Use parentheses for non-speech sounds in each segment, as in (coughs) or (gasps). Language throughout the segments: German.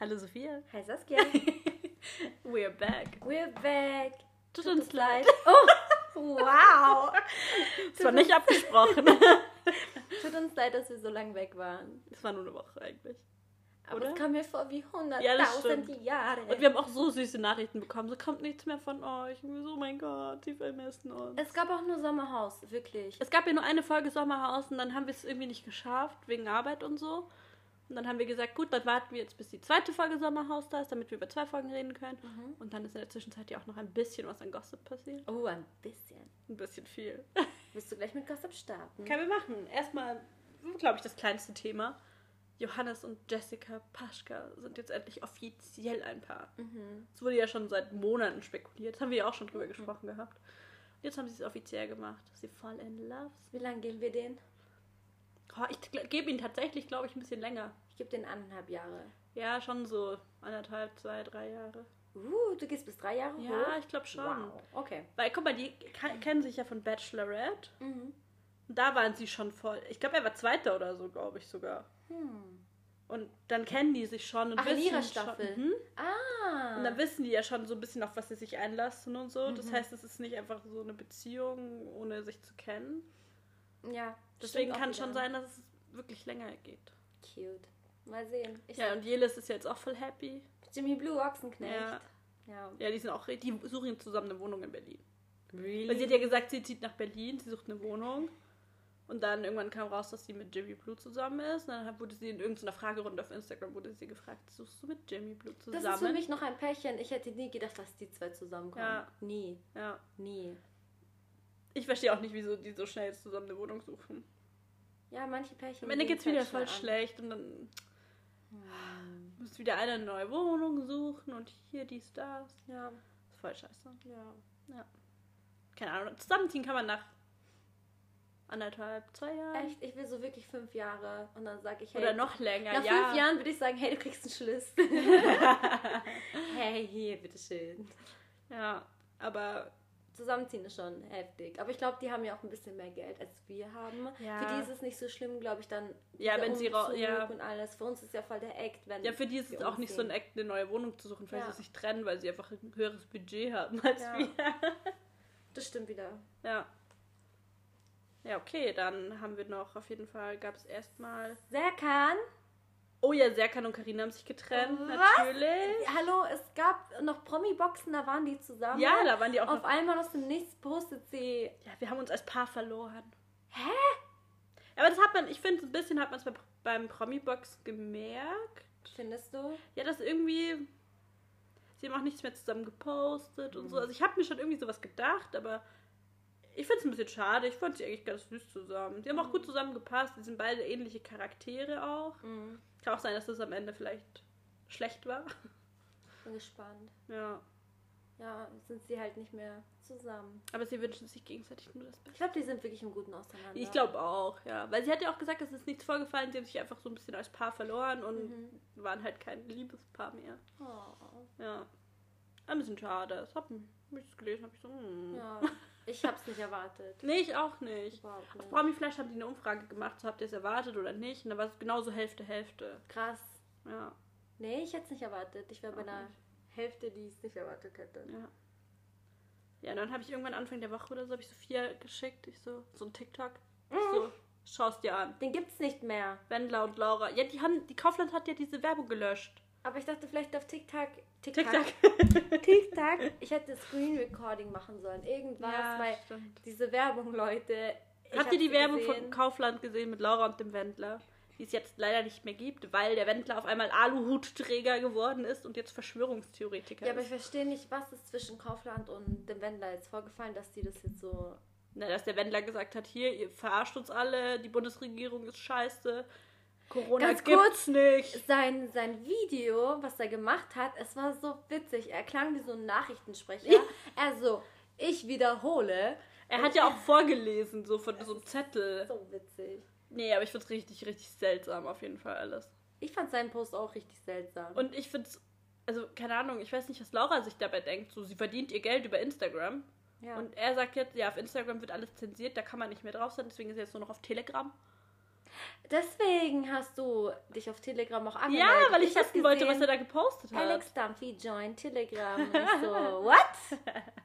Hallo Sophia. Hi Saskia. (laughs) We're back. We're back. Tut uns leid. Oh, wow. Es war nicht abgesprochen. (laughs) Tut uns leid, dass wir so lange weg waren. Es war nur eine Woche eigentlich. Aber Oder? es kam mir vor wie Ja, das 100.000 stimmt. Jahre. Und wir haben auch so süße Nachrichten bekommen. So kommt nichts mehr von euch. Und so, oh mein Gott, sie vermissen uns. es gab auch nur Sommerhaus, wirklich. Es gab ja nur eine Folge Sommerhaus und dann haben wir es irgendwie nicht geschafft, wegen Arbeit und so. Und dann haben wir gesagt, gut, dann warten wir jetzt, bis die zweite Folge Sommerhaus da ist, damit wir über zwei Folgen reden können. Und dann ist in der Zwischenzeit ja auch noch ein bisschen was an Gossip passiert. Oh, ein bisschen. Ein bisschen viel. (laughs) Willst du gleich mit Gossip starten? Können wir machen. Erstmal, glaube ich, das kleinste Thema. Johannes und Jessica Paschka sind jetzt endlich offiziell ein Paar. Es wurde ja schon seit Monaten spekuliert. Das haben wir ja auch schon drüber gesprochen gehabt. Und jetzt haben sie es offiziell gemacht. Sie fall in love. Wie lange geben wir den? Oh, ich gebe ihnen tatsächlich, glaube ich, ein bisschen länger. Ich gebe den anderthalb Jahre. Ja, schon so anderthalb, zwei, drei Jahre. Uh, du gehst bis drei Jahre Ja, hoch? ich glaube schon. Wow. Okay. Weil, guck mal, die ke- kennen sich ja von Bachelorette. Mhm. Und da waren sie schon voll. Ich glaube, er war Zweiter oder so, glaube ich sogar. Hm. Und dann kennen die sich schon und Ach, in wissen ihrer schon- Staffel. Mhm. Ah. Und dann wissen die ja schon so ein bisschen, auf was sie sich einlassen und so. Mhm. Das heißt, es ist nicht einfach so eine Beziehung, ohne sich zu kennen. ja. Deswegen kann es schon sein, dass es wirklich länger geht. Cute. Mal sehen. Ich Ja, und Jelis ist jetzt auch voll happy. Jimmy Blue Ochsenknecht. Ja. Ja. Ja, die sind auch, die suchen zusammen eine Wohnung in Berlin. Really? Weil sie hat ja gesagt, sie zieht nach Berlin, sie sucht eine Wohnung. Und dann irgendwann kam raus, dass sie mit Jimmy Blue zusammen ist. Und dann wurde sie in irgendeiner Fragerunde auf Instagram wurde sie gefragt, suchst du mit Jimmy Blue zusammen? das ist für mich noch ein Pärchen. Ich hätte nie gedacht, dass die zwei zusammenkommen. Ja. Nie. ja. Nie. Ich verstehe auch nicht, wieso die so schnell jetzt zusammen eine Wohnung suchen. Ja, manche Pärchen. Am Ende geht's wieder voll schnell schlecht und dann an. muss wieder einer eine neue Wohnung suchen und hier dies, das. Hm. Ja. ist voll scheiße. Ja. Keine Ahnung. Zusammenziehen kann man nach anderthalb, zwei Jahren. Echt, ich will so wirklich fünf Jahre. Und dann sage ich, hey. Oder noch länger, Nach ja. fünf Jahren würde ich sagen, hey, du kriegst einen Schlüssel. (laughs) (laughs) hey, hier, bitteschön. Ja, aber Zusammenziehen ist schon heftig. Aber ich glaube, die haben ja auch ein bisschen mehr Geld, als wir haben. Ja. Für die ist es nicht so schlimm, glaube ich, dann. Ja, wenn sie ja. Und alles. Für uns ist ja voll der Act, wenn. ja, für die ist es auch nicht so ein. Act, eine neue Wohnung zu suchen, weil Ja. sie sich trennen, weil sie einfach ein höheres Budget haben als Ja. wir. (laughs) Das stimmt wieder. Ja. Ja, okay, dann haben wir noch, auf jeden Fall gab es erstmal. Serkan? Oh ja, Serkan und Karina haben sich getrennt, Was? natürlich. Hallo, es gab noch Promi-Boxen, da waren die zusammen. Ja, da waren die auch Auf noch. einmal aus dem Nichts postet sie. Ja, wir haben uns als Paar verloren. Hä? Aber das hat man, ich finde, ein bisschen hat man es bei, beim Promi-Box gemerkt. Findest du? Ja, dass irgendwie. Sie haben auch nichts mehr zusammen gepostet und so. Also ich habe mir schon irgendwie sowas gedacht, aber ich finde es ein bisschen schade. Ich fand sie eigentlich ganz süß zusammen. Sie haben auch gut zusammengepasst. Sie sind beide ähnliche Charaktere auch. Mhm. Kann auch sein, dass das am Ende vielleicht schlecht war. Bin gespannt. Ja. Ja, sind sie halt nicht mehr zusammen. Aber sie wünschen sich gegenseitig nur das Ich Beste. glaube, die sind wirklich im guten Auseinander. Ich glaube auch, ja. Weil sie hat ja auch gesagt, es ist nichts vorgefallen. Sie haben sich einfach so ein bisschen als Paar verloren und Mhm. waren halt kein Liebespaar mehr. Oh, Ja. Ein bisschen schade. Das hab ich das gelesen, habe ich so. Hm. ja. (laughs) Ich hab's nicht erwartet. Nee, ich auch nicht. Überhaupt Auf nicht. Promi-Flash haben die eine Umfrage gemacht, so habt ihr es erwartet oder nicht. Und da war es genauso Hälfte, Hälfte. Krass. Ja, Nee, ich hätte es nicht erwartet. Ich wäre bei einer nicht. Hälfte, die es nicht erwartet hätte. ja. Ja, dann habe ich irgendwann Anfang der Woche oder so, habe ich Sophia geschickt. Ich so, so ein TikTok. Ich so, schau's dir an. Den gibt's nicht mehr. Wendler und Laura. Ja, die haben, die Kaufland hat ja diese Werbung gelöscht. Aber ich dachte vielleicht auf TikTok. TikTok. TikTok. (laughs) TikTok. Ich hätte Screen Recording machen sollen. Irgendwas, ja, weil stimmt. diese Werbung, Leute. Habt hab ihr die Werbung gesehen. von Kaufland gesehen mit Laura und dem Wendler? Die es jetzt leider nicht mehr gibt, weil der Wendler auf einmal Aluhutträger geworden ist und jetzt Verschwörungstheoretiker Ja, aber ist. ich verstehe nicht, was ist zwischen Kaufland und dem Wendler jetzt vorgefallen, dass die das jetzt so. Na, dass der Wendler gesagt hat, hier, ihr verarscht uns alle, die Bundesregierung ist scheiße, Corona Ganz kurz, nicht. Sein, sein Video, was er gemacht hat, es war so witzig. Er klang wie so ein Nachrichtensprecher. Ja. Er so, ich wiederhole. Er hat ja auch (laughs) vorgelesen, so von so einem Zettel. So witzig. Nee, aber ich find's richtig, richtig seltsam, auf jeden Fall alles. Ich fand seinen Post auch richtig seltsam. Und ich find's, also, keine Ahnung, ich weiß nicht, was Laura sich dabei denkt. So, sie verdient ihr Geld über Instagram. ja. Und er sagt jetzt, ja, auf Instagram wird alles zensiert, da kann man nicht mehr drauf sein, deswegen ist er jetzt nur noch auf Telegram. Deswegen hast du dich auf Telegram auch angemeldet. Ja, weil ich, wissen wollte, was er da gepostet hat. Alex Dumpy joined Telegram. Und ich so, (laughs) what?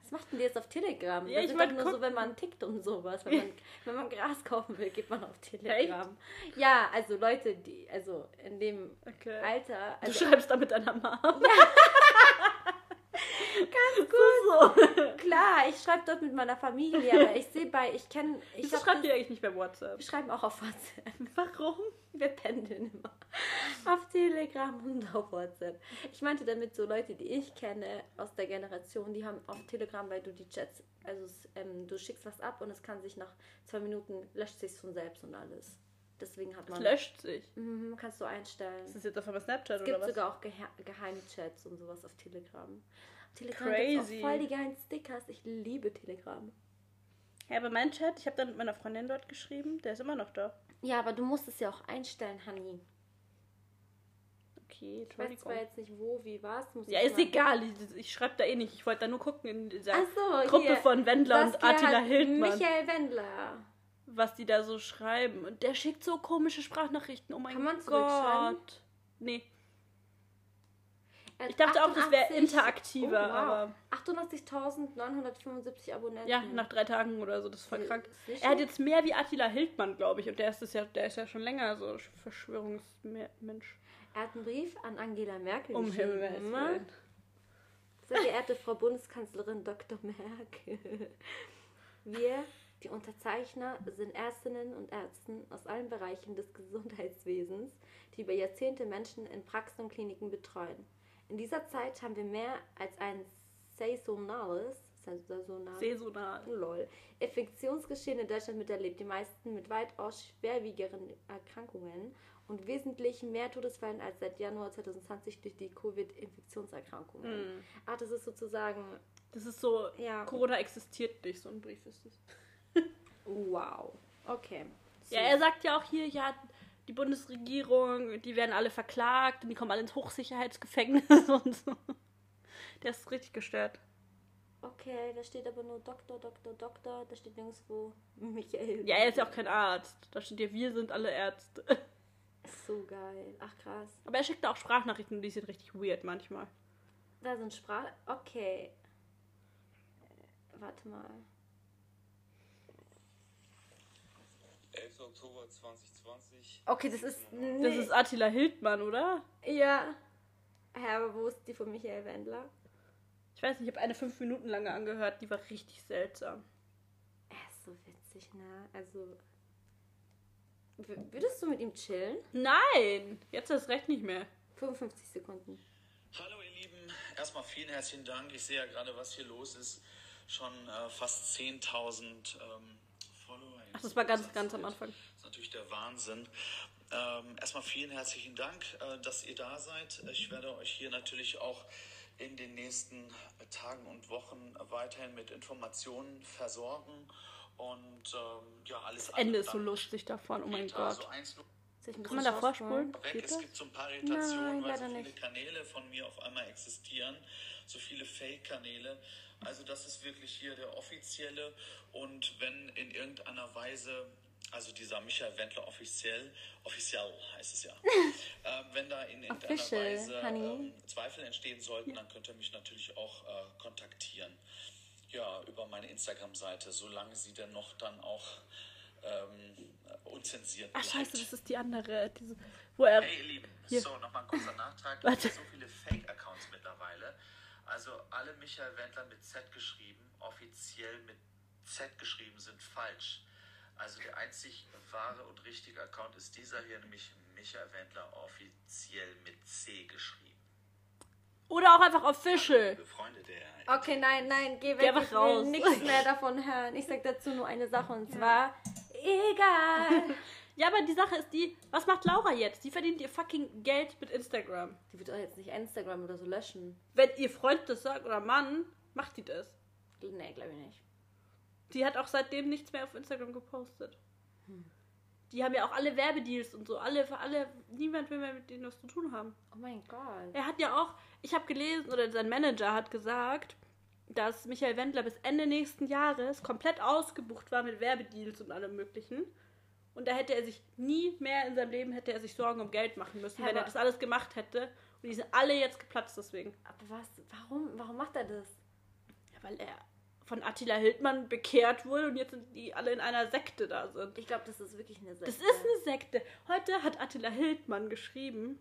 Was macht denn die jetzt auf Telegram? Ja, das ich ist doch nur so, gucken. wenn man tickt und sowas. Wenn man, (laughs) wenn man Gras kaufen will, geht man auf Telegram. Ja, also Leute, die, also in dem Okay. Alter. Du Also, schreibst da mit deiner Mom. (laughs) ganz (laughs) So. (laughs) klar, ich schreibe dort mit meiner Familie, aber ich sehe bei, ich kenne, ich das- ihr eigentlich nicht bei WhatsApp? wir schreiben auch auf WhatsApp. (laughs) Warum? Wir pendeln immer. Auf Telegram und auf WhatsApp. Ich meinte damit so Leute, die ich kenne aus der Generation, die haben auf Telegram, weil du die Chats, also es, ähm, du schickst was ab und es kann sich nach zwei Minuten löscht sich von selbst und alles. Deswegen hat Es man. löscht sich. Mhm, kannst du einstellen. Ist das jetzt auf einmal Snapchat Es oder gibt was? sogar auch gehe geheime Chats und sowas auf Telegram. Telegram Crazy. voll die geilen Stickers. Ich liebe Telegram. Ja, aber mein Chat, ich habe dann mit meiner Freundin dort geschrieben, der ist immer noch da. Ja, aber du musst es ja auch einstellen, Honey. Okay, Ich weiß zwar jetzt nicht wo, wie, was. Muss Ja, ich ist mal- egal. Ich, ich schreibe da eh nicht. Ich wollte da nur gucken in dieser so, Gruppe hier. von Wendler und Saskia Attila hat Hildmann, Michael Wendler. was die da so schreiben. Und der schickt so komische Sprachnachrichten. Oh mein Kann man Gott. Nee. Ich dachte auch, das wäre 88 interaktiver, oh, wow. aber 88.975 Abonnenten. ja, nach drei Tagen oder so, das ist voll Si- krank. sicher? Er hat jetzt mehr wie Attila Hildmann, glaube ich. Und der ist das ja, der ist ja schon länger so Verschwörungsmensch. Er hat einen Brief an Angela Merkel Um geschrieben. Himmels Willen. Sehr geehrte Frau Bundeskanzlerin Dr. Merkel. Wir, die Unterzeichner, sind Ärztinnen und Ärzten aus allen Bereichen des Gesundheitswesens, die über Jahrzehnte Menschen in Praxen und Kliniken betreuen. In dieser Zeit haben wir mehr als ein saisonales, saisonales Saisonal. Lol. Infektionsgeschehen in Deutschland miterlebt, die meisten mit weitaus schwerwiegeren Erkrankungen und wesentlich mehr Todesfällen als seit Januar 2020 durch die Covid-Infektionserkrankungen. Mhm. Ah, das ist sozusagen, Das ist so, ja, Corona existiert nicht, so ein Brief ist es. (laughs) wow. Okay. Ja, er sagt ja auch hier, ja, die Bundesregierung, die werden alle verklagt und die kommen alle ins Hochsicherheitsgefängnis (laughs) und so. Der ist richtig gestört. Okay, da steht aber nur Doktor, Doktor, Doktor, da steht nirgendwo Michael. Ja, er ist ja auch kein Arzt. Da steht ja, wir sind alle Ärzte. So geil. Ach krass. Aber er schickt da auch Sprachnachrichten, die sind richtig weird manchmal. Da sind Sprach... Okay. Äh, Warte mal. 11. Oktober 2020. Okay, das ist... Das ist Attila Hildmann, oder? Ja. Hä, aber wo ist die von Michael Wendler? Ich weiß nicht, ich habe eine fünf Minuten lange angehört, die war richtig seltsam. Er ist so witzig, ne? Also. Würdest du mit ihm chillen? Nein! Jetzt ist recht nicht mehr. 55 Sekunden. Hallo ihr Lieben, erstmal vielen herzlichen Dank. Ich sehe ja gerade, was hier los ist. Schon äh, fast 10.000 ähm. Ach, das war ganz, ganz am Anfang. Das ist natürlich der Wahnsinn. Ähm, erstmal vielen herzlichen Dank, äh, dass ihr da seid. Ich werde euch hier natürlich auch in den nächsten Tagen und Wochen weiterhin mit Informationen versorgen. Und ähm, ja, alles Ende ist so lustig davon, oh mein Gott. so eins Soll ich ein Kann man da vorspulen? Es das? gibt so ein paar Irritationen, Nein, weil so viele nicht. Kanäle von mir auf einmal existieren, so viele Fake-Kanäle. Also das ist wirklich hier der offizielle und wenn in irgendeiner Weise, also dieser Michael Wendler offiziell, offiziell heißt es ja, (laughs) ähm, wenn da in irgendeiner Official, Weise ähm, Zweifel entstehen sollten, dann könnt ihr mich natürlich auch äh, kontaktieren. Ja, über meine Instagram-Seite, solange sie denn noch dann auch ähm, unzensiert Ach bleibt. scheiße, das ist die andere. Diese, wo er. Hey ihr Lieben, Hier. so nochmal ein kurzer Nachtrag. (laughs) Warte. Es gibt so viele Fake-Accounts mittlerweile. Also alle Michael Wendler mit Z geschrieben, offiziell mit Z geschrieben, sind falsch. Also der einzig wahre und richtige Account ist dieser hier, nämlich Michael Wendler offiziell mit C geschrieben. Oder auch einfach official. Liebe Freunde der Okay, nein, nein, geh weg. Geh einfach ich will raus. nichts (laughs) mehr davon hören. Ich sag dazu nur eine Sache und zwar, egal. (laughs) Ja, aber die Sache ist die, was macht Laura jetzt? Die verdient ihr fucking Geld mit Instagram. Die wird doch jetzt nicht Instagram oder so löschen. Wenn ihr Freund das sagt oder Mann, macht die das. Nee, glaube ich nicht. Die hat auch seitdem nichts mehr auf Instagram gepostet. Die haben ja auch alle Werbedeals und so. Alle, für alle, niemand will mehr mit denen was zu tun haben. Oh mein Gott. Er hat ja auch, ich habe gelesen, oder sein Manager hat gesagt, dass Michael Wendler bis Ende nächsten Jahres komplett ausgebucht war mit Werbedeals und allem möglichen. Und da hätte er sich nie mehr in seinem Leben hätte er sich Sorgen um Geld machen müssen, Ja, wenn er das alles gemacht hätte. Und die sind alle jetzt geplatzt deswegen. Aber was, warum, warum macht er das? Ja, weil er von Attila Hildmann bekehrt wurde und jetzt sind die alle in einer Sekte da sind. Ich glaube, das ist wirklich eine Sekte. Das ist eine Sekte. Heute hat Attila Hildmann geschrieben,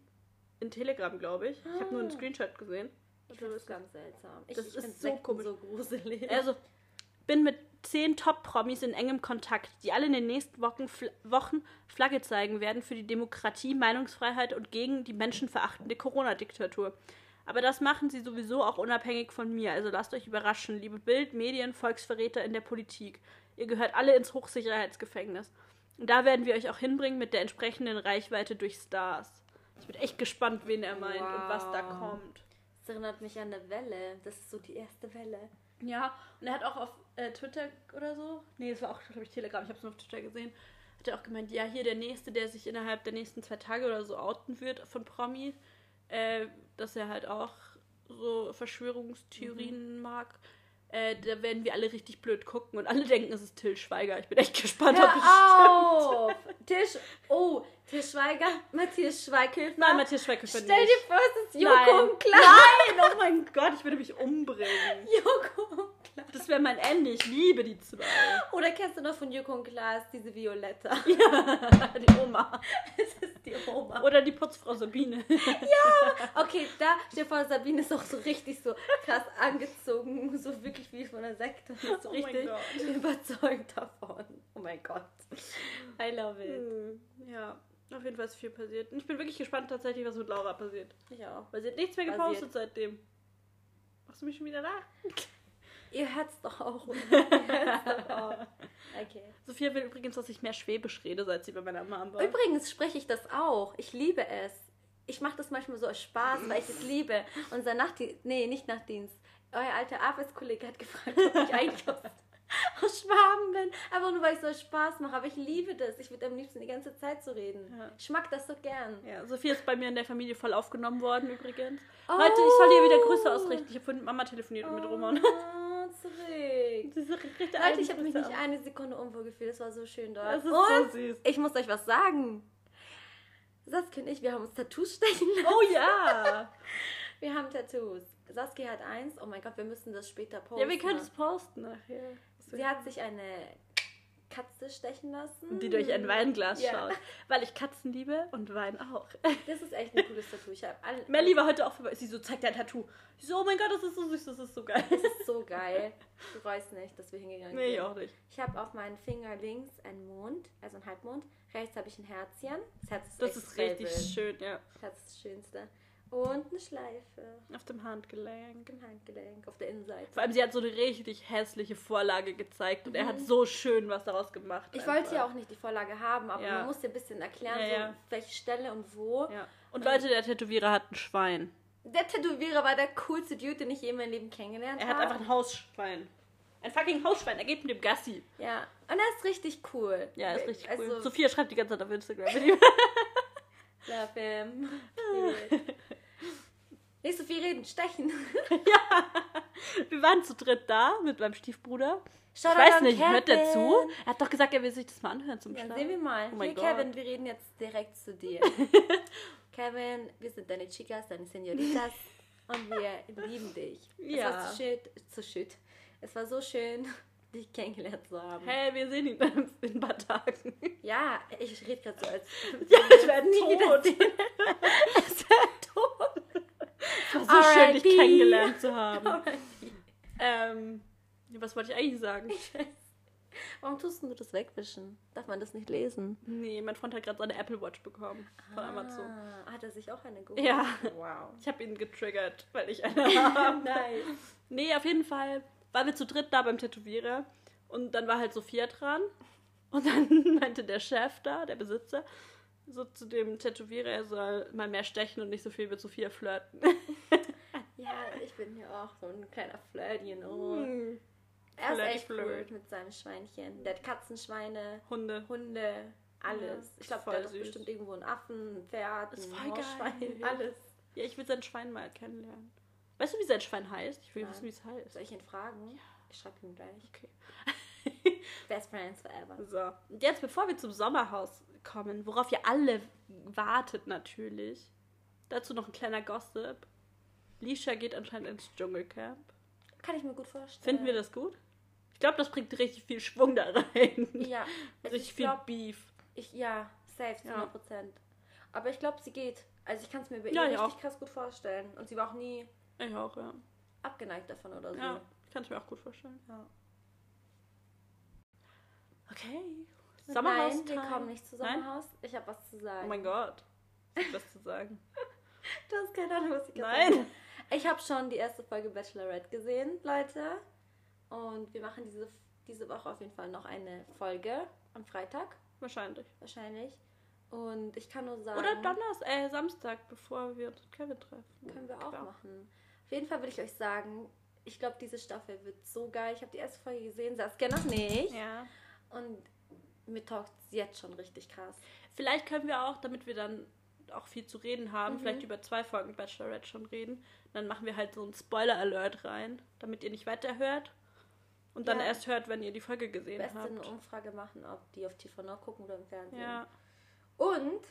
in Telegram, glaube ich. Ich habe nur einen Ah. Screenshot gesehen. Ich finde das ganz seltsam. Ich, Das ich ist find so Sekten komisch. so gruselig. Also, bin mit zehn Top-Promis in engem Kontakt, die alle in den nächsten Wochen, Fl Wochen Flagge zeigen werden für die Demokratie, Meinungsfreiheit und gegen die menschenverachtende Corona-Diktatur. Aber das machen sie sowieso auch unabhängig von mir. Also lasst euch überraschen, liebe Bild, Medien, Volksverräter in der Politik. Ihr gehört alle ins Hochsicherheitsgefängnis. Und da werden wir euch auch hinbringen mit der entsprechenden Reichweite durch Stars. Ich bin echt gespannt, wen er meint und was da Wow. kommt. Das erinnert mich an eine Welle. Das ist so die erste Welle. Ja, und er hat auch auf äh, Twitter oder so, nee, das war auch, glaube ich, Telegram, ich habe es nur auf Twitter gesehen, hat er auch gemeint, ja, hier der Nächste, der sich innerhalb der nächsten zwei Tage oder so outen wird von Promi, äh, dass er halt auch so Verschwörungstheorien mag. Äh, da werden wir alle richtig blöd gucken und alle denken, es ist Till Schweiger. Ich bin echt gespannt, ob es Hör auf! Tisch, oh, Til Schweiger, Matthias Schweighöfer. Nein, Matthias Schweighöfer Stell nicht. dir vor, es ist Joko Nein. und Klaas. Nein, oh mein Gott, ich würde mich umbringen. (laughs) Joko und Klaas. Das wäre mein Ende, ich liebe die zwei. Oder kennst du noch von Joko und Klaas diese Violetta? (laughs) die Oma. Das ist die Oma. Oder die Putzfrau Sabine. Okay, da, stell dir vor, Sabine ist auch so richtig so krass angezogen, so wirklich wie von einer Sekte. So Oh mein richtig überzeugt davon. Oh mein Gott. I love it. Hm, Ja, auf jeden Fall ist viel passiert. Und ich bin wirklich gespannt tatsächlich, was mit Laura passiert. Ich auch. Weil sie hat nichts mehr gepostet seitdem. Machst du mich schon wieder da? Ihr hört's doch auch. (laughs) Ihr hört's doch auch. Okay. Sophia will übrigens, dass ich mehr Schwäbisch rede, seit sie bei meiner Mom war. Übrigens spreche ich das auch. Ich liebe es. Ich mache das manchmal so aus Spaß, weil ich es liebe. Unser Nachtdienst, nee, nicht Nachtdienst. Euer alter Arbeitskollege hat gefragt, ob ich (laughs) eigentlich aus, (laughs) aus Schwaben bin. Einfach nur, weil ich so Spaß mache. Aber ich liebe das. Ich würde am liebsten die ganze Zeit so reden. Ja. Ich mag das so gern. Ja, Sophia ist bei mir in der Familie voll aufgenommen worden übrigens. Oh. Heute, ich soll ihr wieder Grüße ausrichten. Ich habe vorhin mit Mama telefoniert und mit Roman. Oh, (laughs) zurück. Sie ist richtig Leute, ich habe mich nicht eine Sekunde unwohl gefühlt. Das war so schön dort. Das ist und so süß. ich muss euch was sagen. Saskia und ich, wir haben uns Tattoos stechen lassen. Oh ja! (laughs) Wir haben Tattoos. Saskia hat eins. Oh mein Gott, wir müssen das später posten. ja, wir können es posten nachher. Sie hat sich eine Katze stechen lassen. Die durch ein Weinglas Ja. schaut. Weil ich Katzen liebe und Wein auch. Das ist echt ein cooles Tattoo. Ich habe alle. Melly war heute auch vorbei. Sie so, zeigt dein Tattoo. Ich so, oh mein Gott, das ist so süß, das ist so geil. Das ist so geil. Du weißt nicht, dass wir hingegangen Nee, ich sind. auch nicht. Ich habe auf meinen Finger links einen Mond, also ein Halbmond. Rechts habe ich ein Herzchen. Das Herz ist, Das ist richtig schön, ja. Das Herz ist das Schönste. Und eine Schleife Auf dem Handgelenk. im Handgelenk auf der Innenseite. Vor allem, sie hat so eine richtig hässliche Vorlage gezeigt und er hat so schön was daraus gemacht. Ich einfach. wollte ja auch nicht die Vorlage haben, aber Ja. man muss ja ein bisschen erklären, Ja, so, ja. welche Stelle und wo. Ja. Und Leute, der Tätowierer hat ein Schwein. Der Tätowierer war der coolste Dude, den ich je in meinem Leben kennengelernt Er habe. hat einfach ein Hausschwein. Ein fucking Hausschwein. Er geht mit dem Gassi. Ja, und er ist richtig cool. Ja, ist richtig cool. Also, Sophia schreibt die ganze Zeit auf Instagram. mit (laughs) ihm. (laughs) love him. (laughs) Nicht so viel reden, stechen. (laughs) Wir waren zu dritt da mit meinem Stiefbruder. Shoutout ich weiß nicht, hört der Kevin. zu? Er hat doch gesagt, er will sich das mal anhören zum Ja, Start. sehen wir mal. Oh Hier. Kevin, wir reden jetzt direkt zu dir. (laughs) Kevin, wir sind deine Chicas, deine Senoritas (laughs) und wir lieben dich. Ja. Es war so schön, so schön. Es war so schön, dich kennengelernt zu haben. Hey, wir sehen ihn in ein paar Tagen. Ja, ich rede gerade so als. Ja, ich werde tot. Es wäre tot. Es war so schön, dich kennengelernt zu haben. (laughs) Ähm, was wollte ich eigentlich sagen? Warum tust du das wegwischen? Darf man das nicht lesen? Nee, mein Freund hat gerade seine Apple Watch bekommen von Amazon. Ah, hat er sich auch eine geholt? Ja. Wow. Ich habe ihn getriggert, weil ich eine (laughs) habe. Nice. Nee, auf jeden Fall waren wir zu dritt da beim Tätowierer. Und dann war halt Sophia dran. Und dann (laughs) meinte der Chef da, der Besitzer, so zu dem Tätowierer, er soll mal mehr stechen und nicht so viel mit Sophia flirten. (laughs) Ja, ich bin ja auch so ein kleiner Flirt, you know. Hm. Er ist Flirt, echt cool mit seinem Schweinchen. Der hat Katzenschweine, Hunde. Hunde, alles. Ja, ich glaube, der hat bestimmt irgendwo einen Affen, ein Pferd, ein geil. (laughs) alles. Ja, ich will sein Schwein mal kennenlernen. Weißt du, wie sein Schwein heißt? Ich will Nein. wissen, wie es heißt. Soll ich ihn fragen? Ich schreibe ihm gleich. Okay. Best Friends Forever. (laughs) So, und jetzt, bevor wir zum Sommerhaus kommen, worauf ihr alle wartet natürlich, dazu noch ein kleiner Gossip. Lisha geht anscheinend ins Dschungelcamp. Kann ich mir gut vorstellen. Finden wir das gut? Ich glaube, das bringt richtig viel Schwung da rein. Ja. (laughs) Also Richtig ich viel glaub, Beef. ich, ja, safe, zu Ja. 100 Prozent. Aber ich glaube, sie geht. Also ich kann es mir bei Ja, ihr ich richtig auch. krass gut vorstellen. Und sie war auch nie Ich auch, ja. abgeneigt davon oder so. Ja, ich kann es mir auch gut vorstellen. Ja. Okay. Nein, Sommerhaus. wir kommen nicht zu Nein? Sommerhaus. Ich habe was zu sagen. Oh mein Gott. Was ist das zu sagen? (laughs) Du hast keine Ahnung, was ich jetzt Nein. sage. Ich habe schon die erste Folge Bachelorette gesehen, Leute. Und wir machen diese, diese Woche auf jeden Fall noch eine Folge am Freitag Wahrscheinlich. wahrscheinlich. Und ich kann nur sagen, Oder Donnerstag, äh, Samstag, bevor wir uns mit Kevin treffen. können wir auch Klar. machen. Auf jeden Fall will ich euch sagen, ich glaube, diese Staffel wird so geil. Ich habe die erste Folge gesehen, Saskia noch nicht. Ja. Und mir taugt jetzt schon richtig krass. Vielleicht können wir auch, damit wir dann auch viel zu reden haben, Mhm. vielleicht über zwei Folgen Bachelorette schon reden. Dann machen wir halt so einen Spoiler-Alert rein, damit ihr nicht weiterhört. Und dann Ja. erst hört, wenn ihr die Folge gesehen Beste eine habt. Umfrage machen, ob die auf TV Now gucken oder im Fernsehen. Ja. Und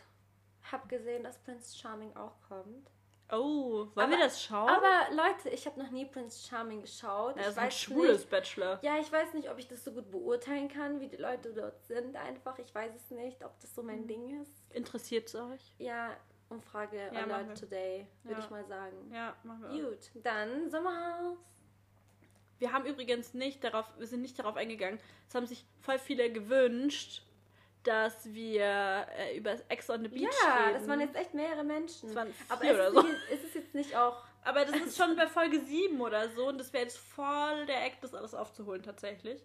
habe gesehen, dass Prince Charming auch kommt. Oh, wollen Aber- wir das schauen? Aber Leute, ich habe noch nie Prince Charming geschaut. ja, das ist ein schwules nicht. Bachelor. Ja, ich weiß nicht, ob ich das so gut beurteilen kann, wie die Leute dort sind. Einfach, ich weiß es nicht, ob das so mein Mhm. Ding ist. Interessiert es euch? Ja, Umfrage Ja, wir. Today, würde Ja. ich mal sagen. Ja, machen wir. auch. Gut, dann Sommerhaus. Wir haben übrigens nicht darauf, wir sind nicht darauf eingegangen. Es haben sich voll viele gewünscht, dass wir äh, über Ex on the Beach Ja, reden. das waren jetzt echt mehrere Menschen. Das waren Aber ist, oder es so. ist es jetzt nicht auch. Aber das ist schon (laughs) bei Folge 7 oder so und das wäre jetzt voll der Act, das alles aufzuholen tatsächlich.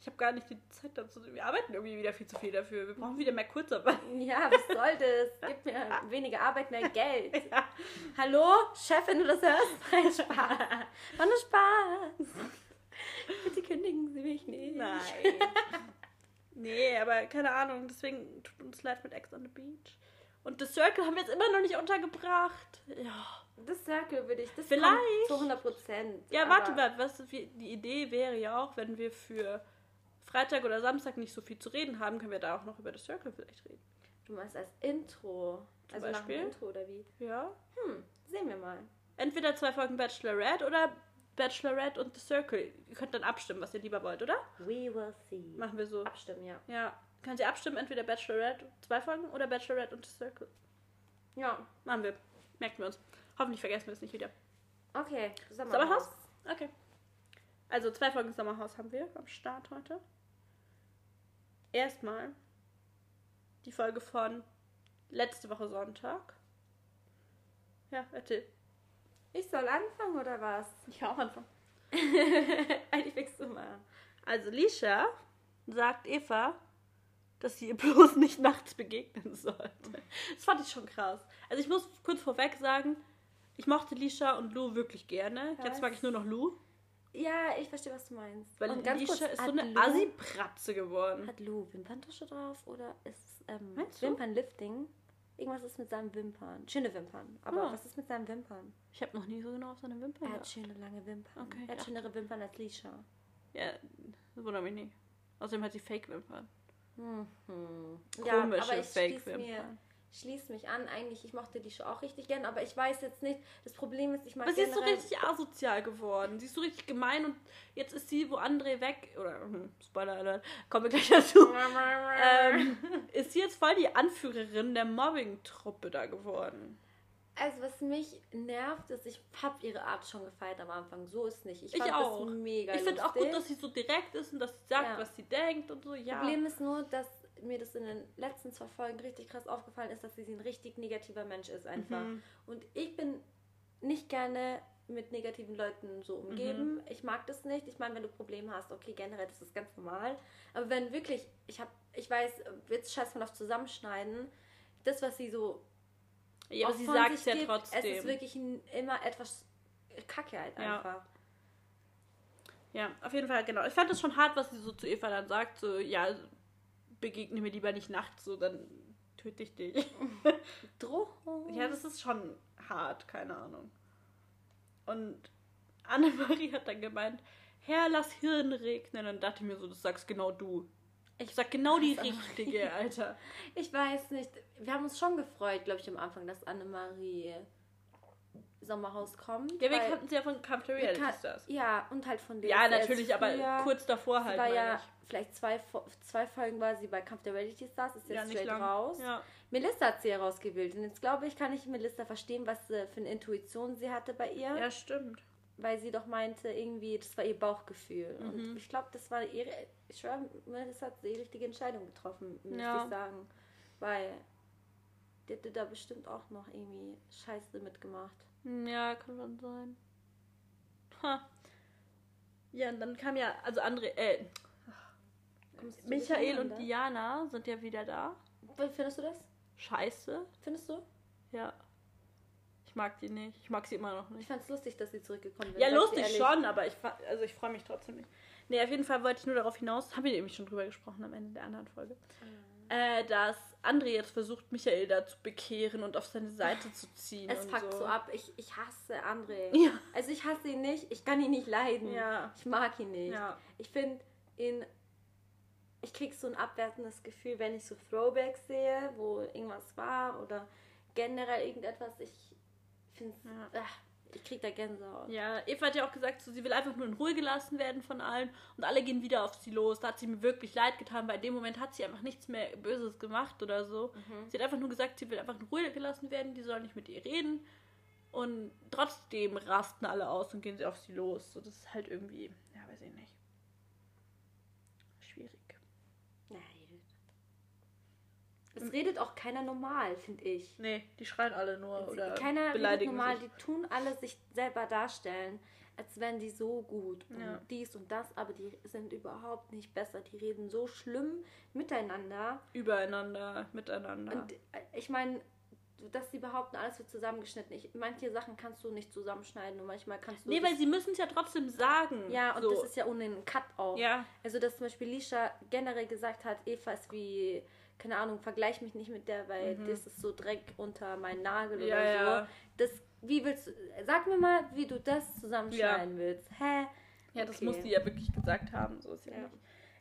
Ich habe gar nicht die Zeit dazu. Wir arbeiten irgendwie wieder viel zu viel dafür. Wir brauchen wieder mehr Kurzarbeit. Ja, was soll das? Gib mir (laughs) weniger Arbeit, mehr Geld. (laughs) Ja. Hallo, Chef, wenn du das hörst? Nein, Spaß. War nur Spaß. Bitte kündigen Sie mich nicht. Nein. Nee, aber keine Ahnung. Deswegen tut uns leid mit Ex on the Beach. Und The Circle haben wir jetzt immer noch nicht untergebracht. Ja. Das Circle würde ich. Das Vielleicht. zu 100 Prozent. Ja, warte mal, was die Idee wäre ja auch, wenn wir für Freitag oder Samstag nicht so viel zu reden haben, können wir da auch noch über The Circle vielleicht reden. Du meinst als Intro. Zum also nach Beispiel? dem Intro oder wie? Ja. Hm, sehen wir mal. Entweder zwei Folgen Bachelorette oder Bachelorette und The Circle. Ihr könnt dann abstimmen, was ihr lieber wollt, oder? We will see. Machen wir so. Abstimmen, ja. Ja. Könnt ihr abstimmen, entweder Bachelorette, zwei Folgen oder Bachelorette und The Circle. Ja, Machen wir. Merken wir uns. Hoffentlich vergessen wir es nicht wieder. okay. Sommerhaus. Sommerhaus? Okay. Also zwei Folgen Sommerhaus haben wir am Start heute. Erstmal die Folge von letzte Woche Sonntag. Ja, erzähl. Ich soll anfangen oder was? Ich kann auch anfangen. (laughs) Eigentlich fängst du mal an. Also Lisha sagt Eva, dass sie ihr (laughs) bloß nicht nachts begegnen sollte. Das fand ich schon krass. Also ich muss kurz vorweg sagen, ich mochte Lisha und Lou wirklich gerne. Jetzt Was? mag ich nur noch Lou. Ja, ich verstehe, was du meinst. Weil Und ganz Lisha kurz, ist so eine Assi-Pratze geworden. Hat Lou Wimperntusche drauf oder ist es ähm? Wimpernlifting? Irgendwas ist mit seinen Wimpern. Schöne Wimpern. Aber Ah. was ist mit seinen Wimpern? Ich habe noch nie so genau auf seine Wimpern Er hat schöne lange Wimpern. Okay, er hat ja. schönere Wimpern als Lisha. Ja, das wundert mich nicht. Außerdem hat sie Fake-Wimpern. Mhm. Komische ja, Fake-Wimpern. Schließe mich an. Eigentlich, ich mochte die Show auch richtig gern, aber ich weiß jetzt nicht. Das Problem ist, ich mag Aber sie ist so richtig asozial geworden. Sie ist so richtig gemein und jetzt ist sie, wo André weg. Oder, hm, Spoiler Alert, kommen wir gleich dazu. ähm, ist sie jetzt voll die Anführerin der Mobbing-Truppe da geworden. Also was mich nervt, ist, ich habe ihre Art schon gefeiert am Anfang. So ist nicht. Ich Ich fand auch. das mega Ich finde auch gut, dass sie so direkt ist und dass sie sagt, Ja. was sie denkt und so. Ja. Problem ist nur, dass mir das in den letzten zwei Folgen richtig krass aufgefallen ist, dass sie ein richtig negativer Mensch ist einfach. Mhm. Und ich bin nicht gerne mit negativen Leuten so umgeben. Mhm. Ich mag das nicht. Ich meine, wenn du Probleme hast, okay, generell das ist ganz normal. Aber wenn wirklich, ich habe, ich weiß, jetzt scheiß mal auf Zusammenschneiden, das, was sie so ja, sie sagt es ja gibt, trotzdem. Es ist wirklich immer etwas Kacke halt Ja. einfach. Ja, auf jeden Fall, genau. Ich fand es schon hart, was sie so zu Eva dann sagt. So, ja, begegne mir lieber nicht nachts, so, dann töte ich dich. (laughs) Drohung. Ja, das ist schon hart, keine Ahnung. Und Annemarie hat dann gemeint, Herr, lass Hirn regnen. Und dachte mir so, das sagst genau du. Ich sag genau die richtige, Alter. (laughs) Ich weiß nicht. Wir haben uns schon gefreut, glaube ich, am Anfang, dass Annemarie Sommerhaus kommt. Ja, wir kannten sie ja von Camp Reality Stars. Ja, und halt von denen. Ja, natürlich, aber kurz davor halt. War ja, ich. Vielleicht zwei, zwei Folgen war sie bei Kampf der Reality Stars, ist jetzt ja, nicht straight lang. raus. Ja. Melissa hat sie herausgewählt. Und jetzt glaube ich, kann ich Melissa verstehen, was äh, für eine Intuition sie hatte bei ihr. ja, stimmt. Weil sie doch meinte, irgendwie, das war ihr Bauchgefühl. Mhm. Und ich glaube, das war ihre. Ich schwöre, Melissa hat die richtige Entscheidung getroffen, muss Ja. ich sagen. Weil die hätte da bestimmt auch noch irgendwie Scheiße mitgemacht. Hm, Ja, kann schon sein. Ha. Ja, und dann kam ja, also andere, äh, Michael und? Diana sind ja wieder da. Wie Findest du das? Scheiße. Findest du? Ja. Ich mag die nicht. Ich mag sie immer noch Ich nicht. fand es lustig, dass sie zurückgekommen sind. Ja, ich lustig schon, aber ich, also ich freue mich trotzdem nicht. Nee, auf jeden Fall wollte ich nur darauf hinaus, haben wir nämlich schon drüber gesprochen am Ende der anderen Folge, äh, dass André jetzt versucht, Michael da zu bekehren und auf seine Seite zu ziehen. Es fuckt so. so ab. Ich, ich hasse André. (laughs) Ja. Also ich hasse ihn nicht. Ich kann ihn nicht leiden. Ja. Ich mag ihn nicht. Ja. Ich finde ihn. Ich krieg so ein abwertendes Gefühl, wenn ich so Throwbacks sehe, wo irgendwas war oder generell irgendetwas. Ich finde Ja. ich krieg da Gänsehaut. Ja, Eva hat ja auch gesagt, so, sie will einfach nur in Ruhe gelassen werden von allen und alle gehen wieder auf sie los. Da hat sie mir wirklich leid getan, weil in dem Moment hat sie einfach nichts mehr Böses gemacht oder so. Sie hat einfach nur gesagt, sie will einfach in Ruhe gelassen werden, die sollen nicht mit ihr reden. Und trotzdem rasten alle aus und gehen sie auf sie los. So, das ist halt irgendwie, ja, weiß ich nicht. Schwierig. Nein. Es redet auch keiner normal, finde ich. Nee, die schreien alle nur oder Keiner redet beleidigen normal, sich. die tun alle sich selber darstellen, als wären die so gut und Ja. dies und das, aber die sind überhaupt nicht besser. Die reden so schlimm miteinander. Übereinander, miteinander. Und äh, ich meine, dass sie behaupten, alles wird zusammengeschnitten. Ich, manche Sachen kannst du nicht zusammenschneiden und manchmal kannst du. nee, weil sie müssen es ja trotzdem sagen. Ja, und so. das ist ja ohne einen Cut auch. Ja. Also, dass zum Beispiel Lisha generell gesagt hat, Eva ist wie, keine Ahnung, vergleich mich nicht mit der, weil das ist so Dreck unter meinen Nagel Mhm. Ja, oder ja. so. Das, wie willst du, sag mir mal, wie du das zusammenschneiden willst. Hä? Ja, das Okay. muss sie ja wirklich gesagt haben. So ist ja, Ja. nicht.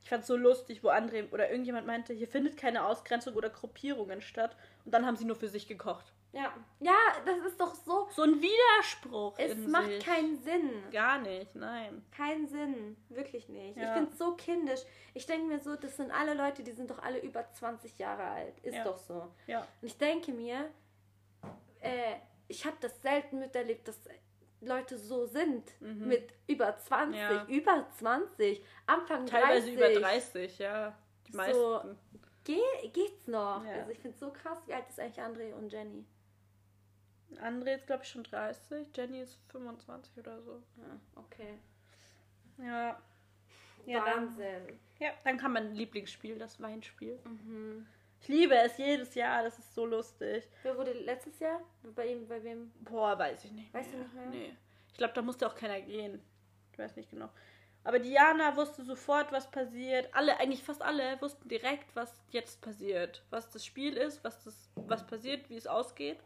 Ich fand es so lustig, wo André oder irgendjemand meinte, hier findet keine Ausgrenzung oder Gruppierungen statt. Und dann haben sie nur für sich gekocht. Ja. Ja, das ist doch so. So ein Widerspruch. Es macht sich. keinen Sinn. Gar nicht, nein. Keinen Sinn. Wirklich nicht. Ich Ja. finde es so kindisch. Ich denke mir so, das sind alle Leute, die sind doch alle über 20 Jahre alt. Ist Ja. doch so. Ja. Und ich denke mir, äh, ich habe das selten miterlebt, dass Leute so sind. Mit über 20. Mhm. Ja. Über 20. Anfang Teilweise 30. über 30, ja. Die So. meisten. Ge geht's noch? Also ich finde es so krass. Wie alt ist eigentlich André und Jenny? André ist, glaube ich, schon 30. Jenny ist 25 oder so. Ja, okay. Ja. Ja, dann, Wahnsinn. ja, dann kam mein Lieblingsspiel, das Weinspiel. Mhm. Ich liebe es jedes Jahr, das ist so lustig. Wer wurde letztes Jahr? Bei ihm, bei wem? Boah, weiß ich nicht. Weißt du mehr. nicht mehr? Nee. Ich glaube, da musste auch keiner gehen. Ich weiß nicht genau. Aber Diana wusste sofort, was passiert. Alle, eigentlich fast alle, wussten direkt, was jetzt passiert. Was das Spiel ist, was, das, was passiert, wie es ausgeht.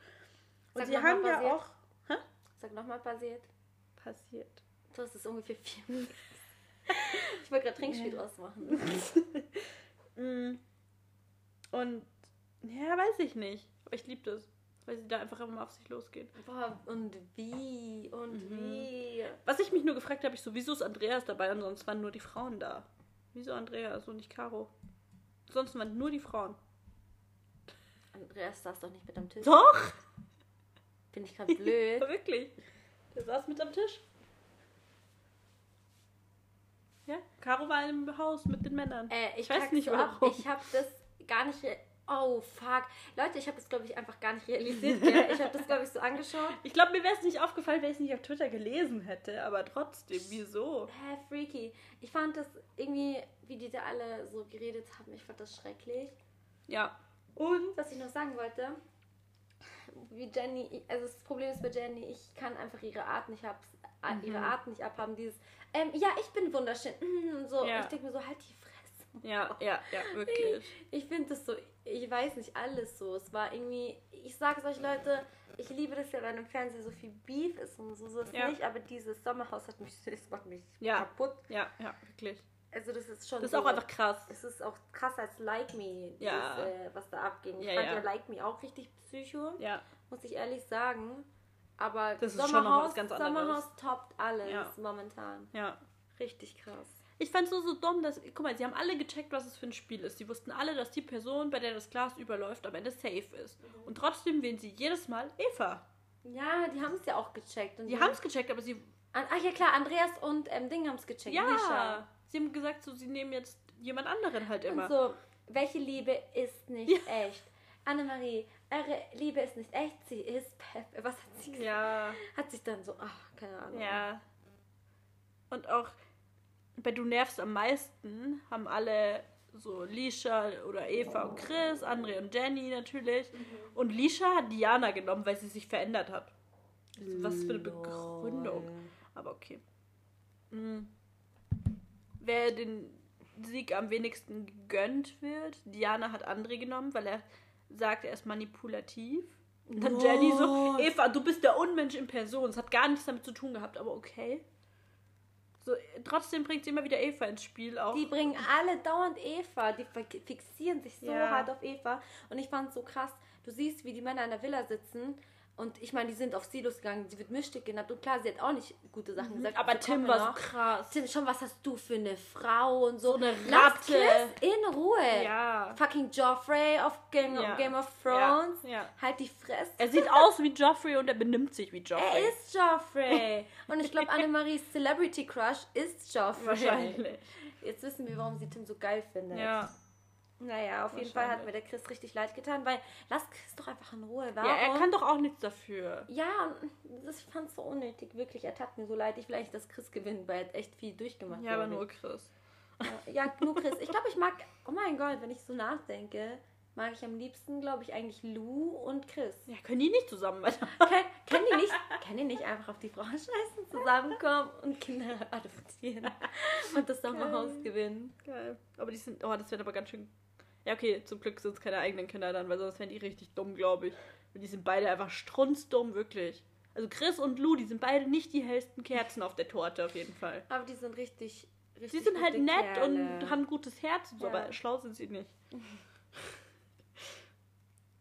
Und Sag mal haben ja auch. Hä? Sag nochmal passiert. Passiert. Du hast es ungefähr vier Minuten. (laughs) ich wollte gerade Trinkspiel draus machen. (laughs) Mm. Und ja, weiß ich nicht. Aber ich liebe das. Weil sie da einfach immer auf sich losgehen. Boah, und wie? Und Mhm. wie? Was ich mich nur gefragt habe, ich so, wieso ist Andreas dabei und sonst waren nur die Frauen da? Wieso Andreas und nicht Caro? Sonst waren nur die Frauen. Andreas saß doch nicht mit am Tisch. Doch! Finde ich gerade blöd. (laughs) Wirklich. Der saß mit am Tisch. Ja, Caro war im Haus mit den Männern. Äh, ich weiß nicht so warum. Ich habe das gar nicht. Oh, fuck. Leute, ich habe das, glaube ich, einfach gar nicht realisiert. (laughs) Gell? Ich habe das, glaube ich, so angeschaut. Ich glaube, mir wäre es nicht aufgefallen, wenn ich es nicht auf Twitter gelesen hätte, aber trotzdem, wieso? Hä, freaky. Ich fand das irgendwie, wie die da alle so geredet haben, ich fand das schrecklich. Ja. Und was ich noch sagen wollte, wie Jenny, also das Problem ist bei Jenny, ich kann einfach ihre Art nicht ab, Mhm. ihre Art nicht abhaben. Dieses, ähm, ja, ich bin wunderschön. mm, und so. Ja. Ich denke mir so, halt die Fresse, Ja, ja, ja, wirklich. Ich finde das so, ich weiß nicht, alles so. Es war irgendwie, ich sage es euch Leute, ich liebe das ja, wenn im Fernsehen so viel Beef ist und so, so ist Ja. nicht, aber dieses Sommerhaus hat mich, (laughs) das macht mich Ja. kaputt. Ja, ja, wirklich. Also das ist schon Das ist so, auch einfach krass. Es ist auch krass als Like Me, Ja. äh, was da abging. Ich Ja, fand ja. ja Like Me auch richtig psycho, Ja, muss ich ehrlich sagen. Aber Das ist schon noch Sommerhaus, was ganz anderes. Sommerhaus toppt alles momentan. ja. Richtig krass. Ich fand es so, so dumm, dass, guck mal, sie haben alle gecheckt, was es für ein Spiel ist. Sie wussten alle, dass die Person, bei der das Glas überläuft, am Ende safe ist. Und trotzdem wählen sie jedes Mal Eva. Ja, die haben es ja auch gecheckt. Und Die haben es gecheckt, aber sie, An, ach ja klar, Andreas und ähm, Ding haben es gecheckt. ja, Lisha. Sie haben gesagt, so, sie nehmen jetzt jemand anderen halt immer. Und so, welche Liebe ist nicht echt? Annemarie, eure Liebe ist nicht echt, sie ist Pepe. Was hat sie gesagt? Ja, Hat sich dann so, ach, keine Ahnung. ja. Und auch bei Du nervst am meisten haben alle so Lisha oder Eva und Chris, André und Jenny natürlich. Und Lisha hat Diana genommen, weil sie sich verändert hat. Was für eine Begründung. Aber okay. Mhm. Wer den Sieg am wenigsten gegönnt wird, Diana hat André genommen, weil er sagt, er ist manipulativ. Und dann What? Jenny so, Eva, du bist der Unmensch in Person. Es hat gar nichts damit zu tun gehabt, aber okay. So, trotzdem bringt sie immer wieder Eva ins Spiel auch. Die bringen alle dauernd Eva, die fi- fixieren sich so Ja. hart auf Eva. Und ich fand es so krass, du siehst, wie die Männer in der Villa sitzen. Und ich meine, die sind auf Silos gegangen, sie wird Mischtig genannt. Und klar, sie hat auch nicht gute Sachen gesagt. Mhm. aber dazu Tim war so krass. Tim, schon, was hast du für eine Frau und so. So eine Ratte. In Ruhe. Ja. Fucking Joffrey auf Game, Ja. Game of Thrones. Ja, ja. Halt die Fresse. Er sieht aus wie Joffrey und er benimmt sich wie Joffrey. Er ist Joffrey. (laughs) Und ich glaube, Annemaries Celebrity Crush ist Joffrey. Wahrscheinlich. Jetzt wissen wir, warum sie Tim so geil findet. Ja. Naja, auf jeden Fall hat mir der Chris richtig leid getan, weil lass Chris doch einfach in Ruhe. Warum? ja, er kann doch auch nichts dafür. Ja, das fand so unnötig, wirklich. Er tat mir so leid. Ich will eigentlich, dass Chris gewinnt, weil er hat echt viel durchgemacht. Ja, aber nur. Chris. Ja, ja, nur Chris. Ich glaube, ich mag, oh mein Gott, wenn ich so nachdenke, mag ich am liebsten, glaube ich, eigentlich Lou und Chris. Ja, können die nicht zusammen weiter? (laughs) Können, können, die nicht, können die nicht einfach auf die Frau scheißen, zusammenkommen und Kinder adoptieren und das Sommerhaus gewinnen? Geil. Aber die sind, oh, das wird aber ganz schön. Ja, okay, zum Glück sind es keine eigenen Kinder dann, weil sonst wären die richtig dumm, glaube ich. Und die sind beide einfach strunzdumm, wirklich. Also Chris und Lou, die sind beide nicht die hellsten Kerzen auf der Torte, auf jeden Fall. Aber die sind richtig, richtig Sie sind halt nett Kerle. und haben ein gutes Herz und so, aber schlau sind sie nicht. (laughs)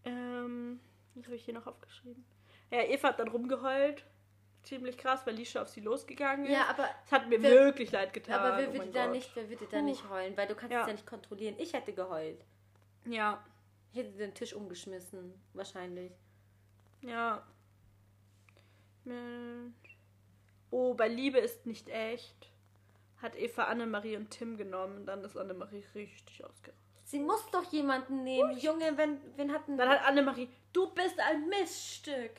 ähm, was habe ich hier noch aufgeschrieben? Ja, Eva hat dann rumgeheult. Ziemlich krass, weil Lisha auf sie losgegangen ist. Ja, aber, Es hat mir wer- wirklich leid getan. aber wer oh würde mein da Gott. nicht, wer würde da nicht heulen? Weil du kannst Ja. es ja nicht kontrollieren. Ich hätte geheult. Ja, Ich hätte den Tisch umgeschmissen, wahrscheinlich. ja. Oh, bei Liebe ist nicht echt. Hat Eva Annemarie und Tim genommen. Dann ist Annemarie richtig ausgerastet. Sie muss doch jemanden nehmen. Junge, wenn, wen hatten... Dann hat Annemarie, du bist ein Missstück.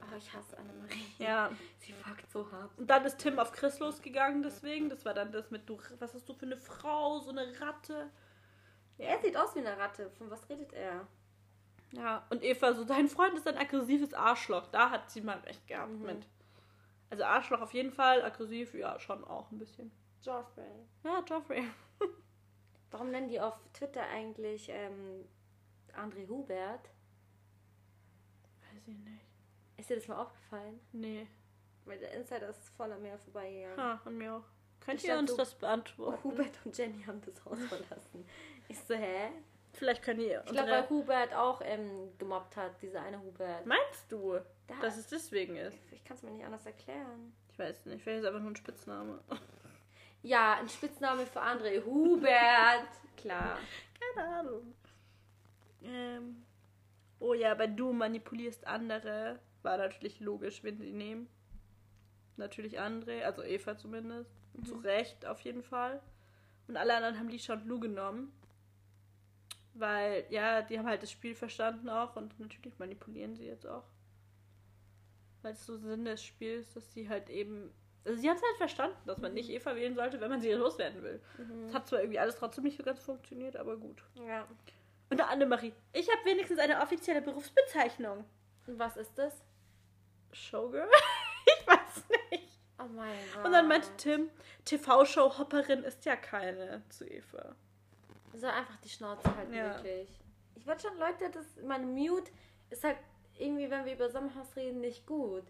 Oh, ich hasse Annemarie. Ja. Sie fuckt so hart. Und dann ist Tim auf Chris losgegangen, deswegen. Das war dann das mit, du, was hast du für eine Frau, so eine Ratte. Er sieht aus wie eine Ratte. Von was redet er? Ja, und Eva so, dein Freund ist ein aggressives Arschloch. Da hat sie mal recht gehabt Mhm. mit. Also Arschloch auf jeden Fall, aggressiv, ja, schon auch ein bisschen. Joffrey. Ja, Joffrey. (laughs) Warum nennen die auf Twitter eigentlich ähm, André Hubert? Weiß ich nicht. Ist dir das mal aufgefallen? Nee. Weil der Insider ist voll an mir vorbeigegangen. Ha, an mir auch. Könnt Ich ihr uns das beantworten? Hubert und Jenny haben das Haus verlassen. Ich so, hä? Vielleicht könnt ihr Ich glaube, weil Hubert auch ähm, gemobbt hat, dieser eine Hubert. Meinst du, Da- dass es deswegen ist? Ich kann es mir nicht anders erklären. Ich weiß nicht, vielleicht ist es einfach nur ein Spitzname. Ja, ein Spitzname für André. Hubert. (laughs) Klar. Keine Ahnung. Ähm. Oh ja, bei du manipulierst andere. War natürlich logisch, wenn sie nehmen. Natürlich André, also Eva zumindest. Und zu Recht auf jeden Fall. Und alle anderen haben Lisha und Lou genommen. Weil, ja, die haben halt das Spiel verstanden auch und natürlich manipulieren sie jetzt auch. Weil es so Sinn des Spiels, dass sie halt eben. Also sie haben es halt verstanden, dass man nicht Eva wählen sollte, wenn man sie loswerden will. Es hat zwar irgendwie alles trotzdem nicht so ganz funktioniert, aber gut. Ja. Und Annemarie, ich habe wenigstens eine offizielle Berufsbezeichnung. Und was ist das? Showgirl? (laughs) ich weiß nicht. Oh mein Gott. Und dann meinte Tim, TV-Show-Hopperin ist ja keine zu Eva. Soll einfach die Schnauze halten, Ja. wirklich. Ich wollte schon, Leute, das, meine Mute ist halt irgendwie, wenn wir über Sommerhaus reden, nicht gut.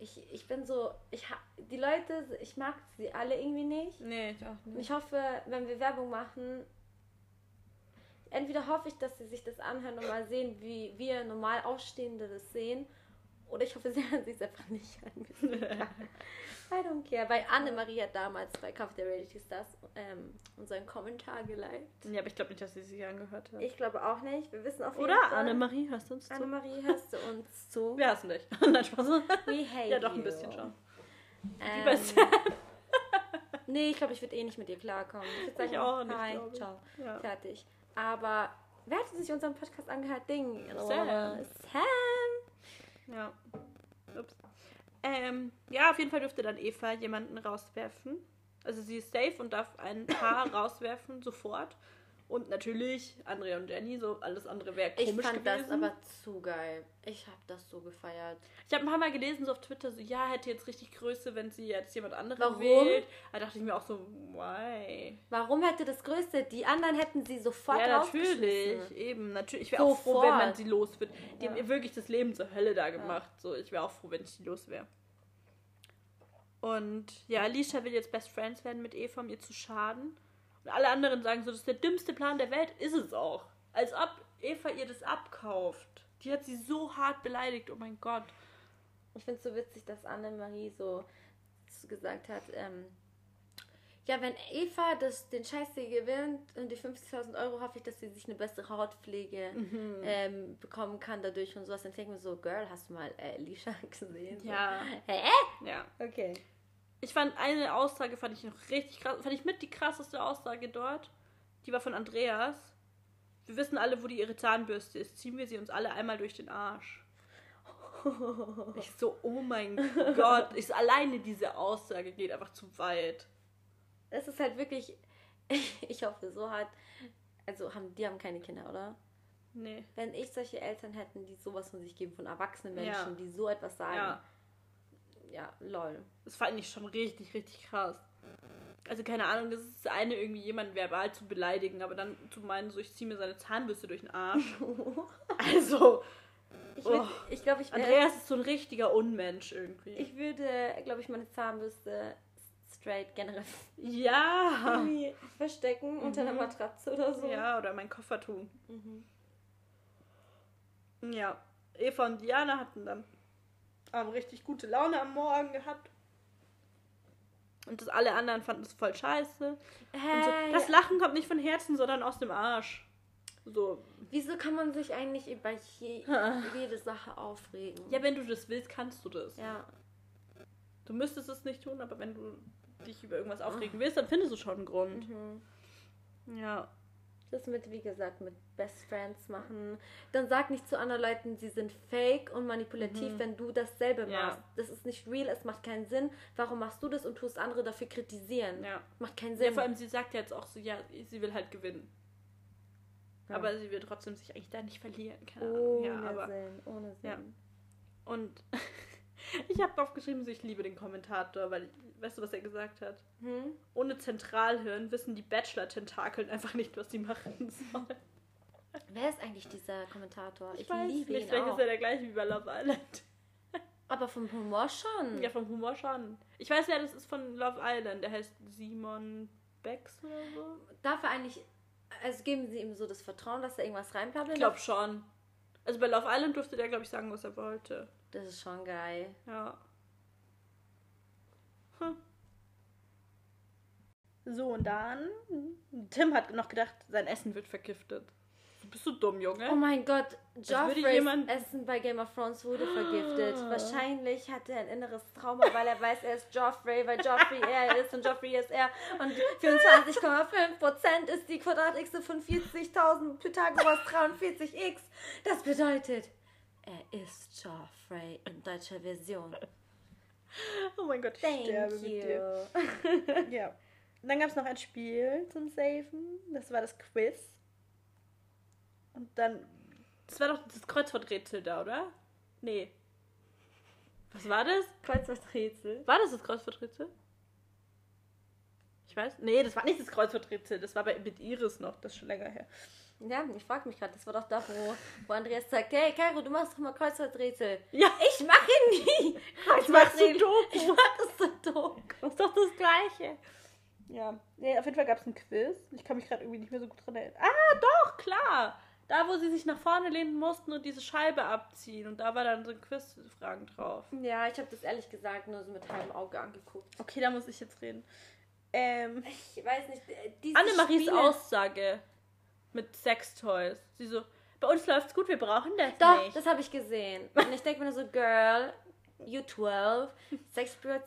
Ich, ich bin so, ich ha- die Leute, ich mag sie alle irgendwie nicht. Nee, ich auch nicht. ich hoffe, wenn wir Werbung machen, entweder hoffe ich, dass sie sich das anhören und mal sehen, wie wir normal Ausstehende das sehen. Oder ich hoffe, sie (laughs) hören sich es einfach nicht an. (laughs) I don't care. Weil Annemarie hat damals bei Kampf der Reality Stars ähm, unseren Kommentar geliked. Ja, aber ich glaube nicht, dass sie sich angehört hat. Ich glaube auch nicht. Wir wissen auf jeden Oder Fall. Annemarie, hörst du uns zu? Annemarie, hörst du uns (laughs) zu? Wir hassen dich. Nein, Spaß. We hate Ja, doch, ein you. bisschen schon. Ähm, Beste. nee, ich glaube, ich würde eh nicht mit dir klarkommen. Ich, sagen, Ich auch nicht, Hi, ciao. Ja. Fertig. Aber wer hat sich unseren Podcast angehört? Ding. Sam. Sam. Ja. Ups. Ähm, ja, auf jeden Fall dürfte dann Eva jemanden rauswerfen. Also sie ist safe und darf ein Paar (coughs) rauswerfen, sofort. Und natürlich Andrea und Jenny, so alles andere wäre Ich komisch fand gewesen. das aber zu geil. Ich habe das so gefeiert. ich habe ein paar Mal gelesen so auf Twitter, so ja, hätte jetzt richtig Größe, wenn sie jetzt jemand anderen Warum? wählt. Da dachte ich mir auch so, why? Warum hätte das Größte? Die anderen hätten sie sofort ja, natürlich, eben. Natürlich. Ich wäre auch froh, wenn man sie los wird. Die Ja. haben ihr wirklich das Leben zur Hölle da gemacht. So, ich wäre auch froh, wenn ich die los wäre. Und ja, Alicia will jetzt Best Friends werden mit Eva, um ihr zu schaden. Alle anderen sagen so, das ist der dümmste Plan der Welt. Ist es auch. Als ob Eva ihr das abkauft. Die hat sie so hart beleidigt, oh mein Gott. Ich finde es so witzig, dass Annemarie so gesagt hat, ähm, ja, wenn Eva das, den Scheiß hier gewinnt und die 50.000 Euro, hoffe ich, dass sie sich eine bessere Hautpflege Mhm. ähm, bekommen kann dadurch und sowas. Dann denke ich mir so, Girl, hast du mal äh, Alicia (laughs) gesehen? So, Ja. Hä? Ja. Okay. Ich fand eine Aussage, fand ich noch richtig krass, fand ich mit die krasseste Aussage dort. Die war von Andreas. Wir wissen alle, wo die ihre Zahnbürste ist. Ziehen wir sie uns alle einmal durch den Arsch. (laughs) Ich so, oh mein Gott. Ich alleine diese Aussage geht einfach zu weit. Es ist halt wirklich, (laughs) ich hoffe so hart, also haben, die haben keine Kinder, oder? Nee. Wenn ich solche Eltern hätten, die sowas von sich geben, von erwachsenen Ja. Menschen, die so etwas sagen, Ja. Ja, lol. Das fand ich schon richtig, richtig krass. Also keine Ahnung, das ist das eine, irgendwie jemanden verbal zu beleidigen, aber dann zu meinen, so ich ziehe mir seine Zahnbürste durch den Arsch. (laughs) Also, Ich, Oh. ich glaube, ich, wär- Andreas ist so ein richtiger Unmensch irgendwie. ich würde, glaube ich, meine Zahnbürste straight generell ja. irgendwie verstecken unter einer Mhm. Matratze oder so. Ja, oder mein Koffer tun. Mhm. Ja. Eva und Diana hatten dann haben richtig gute Laune am Morgen gehabt. Und das alle anderen fanden es voll scheiße. Und so, Hey, das Lachen kommt nicht von Herzen, sondern aus dem Arsch. So. wieso kann man sich eigentlich über je, jede Sache aufregen? Ja, wenn du das willst, kannst du das. ja. Du müsstest es nicht tun, aber wenn du dich über irgendwas aufregen willst, dann findest du schon einen Grund. Mhm. Ja. Das mit, wie gesagt, mit Best Friends machen. Dann sag nicht zu anderen Leuten, sie sind fake und manipulativ, wenn du dasselbe Mhm. Ja. machst. Das ist nicht real, es macht keinen Sinn. Warum machst du das und tust andere dafür kritisieren? Ja. Macht keinen ja. Sinn. Vor allem, sie sagt ja jetzt auch so, ja, sie will halt gewinnen. Ja. Aber sie will trotzdem sich eigentlich da nicht verlieren. Keine ohne Ahnung. Ja, aber Sinn, ohne Sinn. Ja. Und (laughs) (laughs) ich habe drauf geschrieben, so ich liebe den Kommentator, weil, weißt du, was er gesagt hat? Hm? Ohne Zentralhirn wissen die Bachelor-Tentakeln einfach nicht, was sie machen (laughs) sollen. Wer ist eigentlich dieser Kommentator? Ich, weiß liebe nicht, ihn vielleicht auch. ist er der gleiche wie bei Love Island. (laughs) Aber vom Humor schon. Ja, vom Humor schon. Ich weiß ja, das ist von Love Island. Der heißt Simon Becks oder so. Darf er eigentlich, also geben sie ihm so das Vertrauen, dass er irgendwas Ich reinplappelt? glaube schon. Also bei Love Island durfte der, glaube ich, sagen, was er wollte. Das ist schon geil. Ja. Hm. So, und dann. Tim hat noch gedacht, sein Essen wird vergiftet. Bist du dumm, Junge? Oh mein Gott, Joffreys Essen bei Game of Thrones wurde vergiftet. Ah. Wahrscheinlich hat er ein inneres Trauma, weil er weiß, er ist Joffrey, weil Joffrey er ist und Joffrey ist er. Und 24,5% ist die Quadrat-X von 40.000 Pythagoras 43x. Das bedeutet, er ist Joffrey in deutscher Version. Oh mein Gott, ich Thank sterbe mit dir. you. (laughs) Ja. Und dann gab es noch ein Spiel zum Safen. Das war das Quiz. Und dann. Das war doch das Kreuzworträtsel da, oder? Nee. Was war das? Kreuzworträtsel. War das das Kreuzworträtsel? Ich weiß. Nee, das war nicht das Kreuzworträtsel. Das war bei, mit Iris noch. Das ist schon länger her. Ja, ich frage mich gerade, das war doch da, wo, wo Andreas sagt, hey Caro, du machst doch mal Kreuzworträtsel. Ja, Ich mache nie ich mach Kreuzworträtsel. Sudoku. Ich mach das Sudoku. ist doch das Gleiche. Ja. Nee, auf jeden Fall gab es ein Quiz. Ich kann mich gerade irgendwie nicht mehr so gut dran erinnern. Ah, doch, klar. Da, wo sie sich nach vorne lehnen mussten und diese Scheibe abziehen. Und da war dann so ein Quiz-Fragen drauf. Ja, ich habe das ehrlich gesagt nur so mit halbem Auge angeguckt. Okay, da muss ich jetzt reden. Ähm, Ich weiß nicht, äh, Annemaries Spiele- Aussage mit Sextoys. Sie so, bei uns läuft's gut, wir brauchen das Doch, nicht. das habe ich gesehen. Und ich denke mir nur so, Girl, you 12, Sexspielzeuge,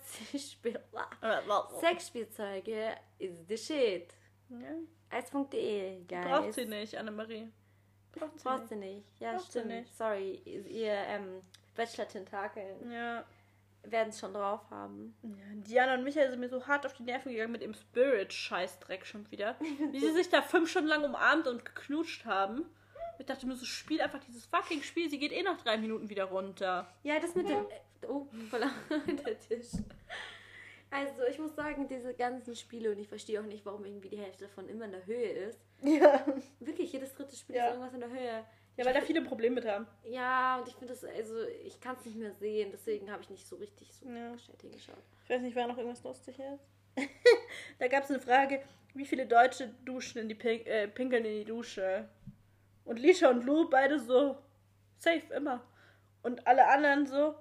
(laughs) Sexspielzeuge is the shit. Ja, Eis.de, guys. braucht sie nicht, Annemarie. Braucht sie Braucht nicht. sie nicht. Ja, Braucht stimmt. nicht. Sorry, ihr ähm, Bachelor-Tentakel Ja. Werden es schon drauf haben. ja. Diana und Michael sind mir so hart auf die Nerven gegangen mit dem Spirit-Scheißdreck schon wieder. Wie sie sich da fünf Stunden lang umarmt und geknutscht haben. Ich dachte mir so, spiel einfach dieses fucking Spiel. Sie geht eh nach drei Minuten wieder runter. Ja, das mit dem. äh, Oh, voll (laughs) der Tisch. Also, ich muss sagen, diese ganzen Spiele, und ich verstehe auch nicht, warum irgendwie die Hälfte davon immer in der Höhe ist. Ja. Wirklich, jedes dritte Spiel Ja. ist irgendwas in der Höhe. Ja, weil da viele Probleme mit haben. Ja, und ich finde das, also, ich kann es nicht mehr sehen, deswegen habe ich nicht so richtig so Ja. gescheit hingeschaut. Ich weiß nicht, war noch irgendwas lustig ist. (laughs) da gab es eine Frage, wie viele Deutsche duschen in die Pink äh, pinkeln in die Dusche? Und Lisha und Lou beide so, safe immer. Und alle anderen so,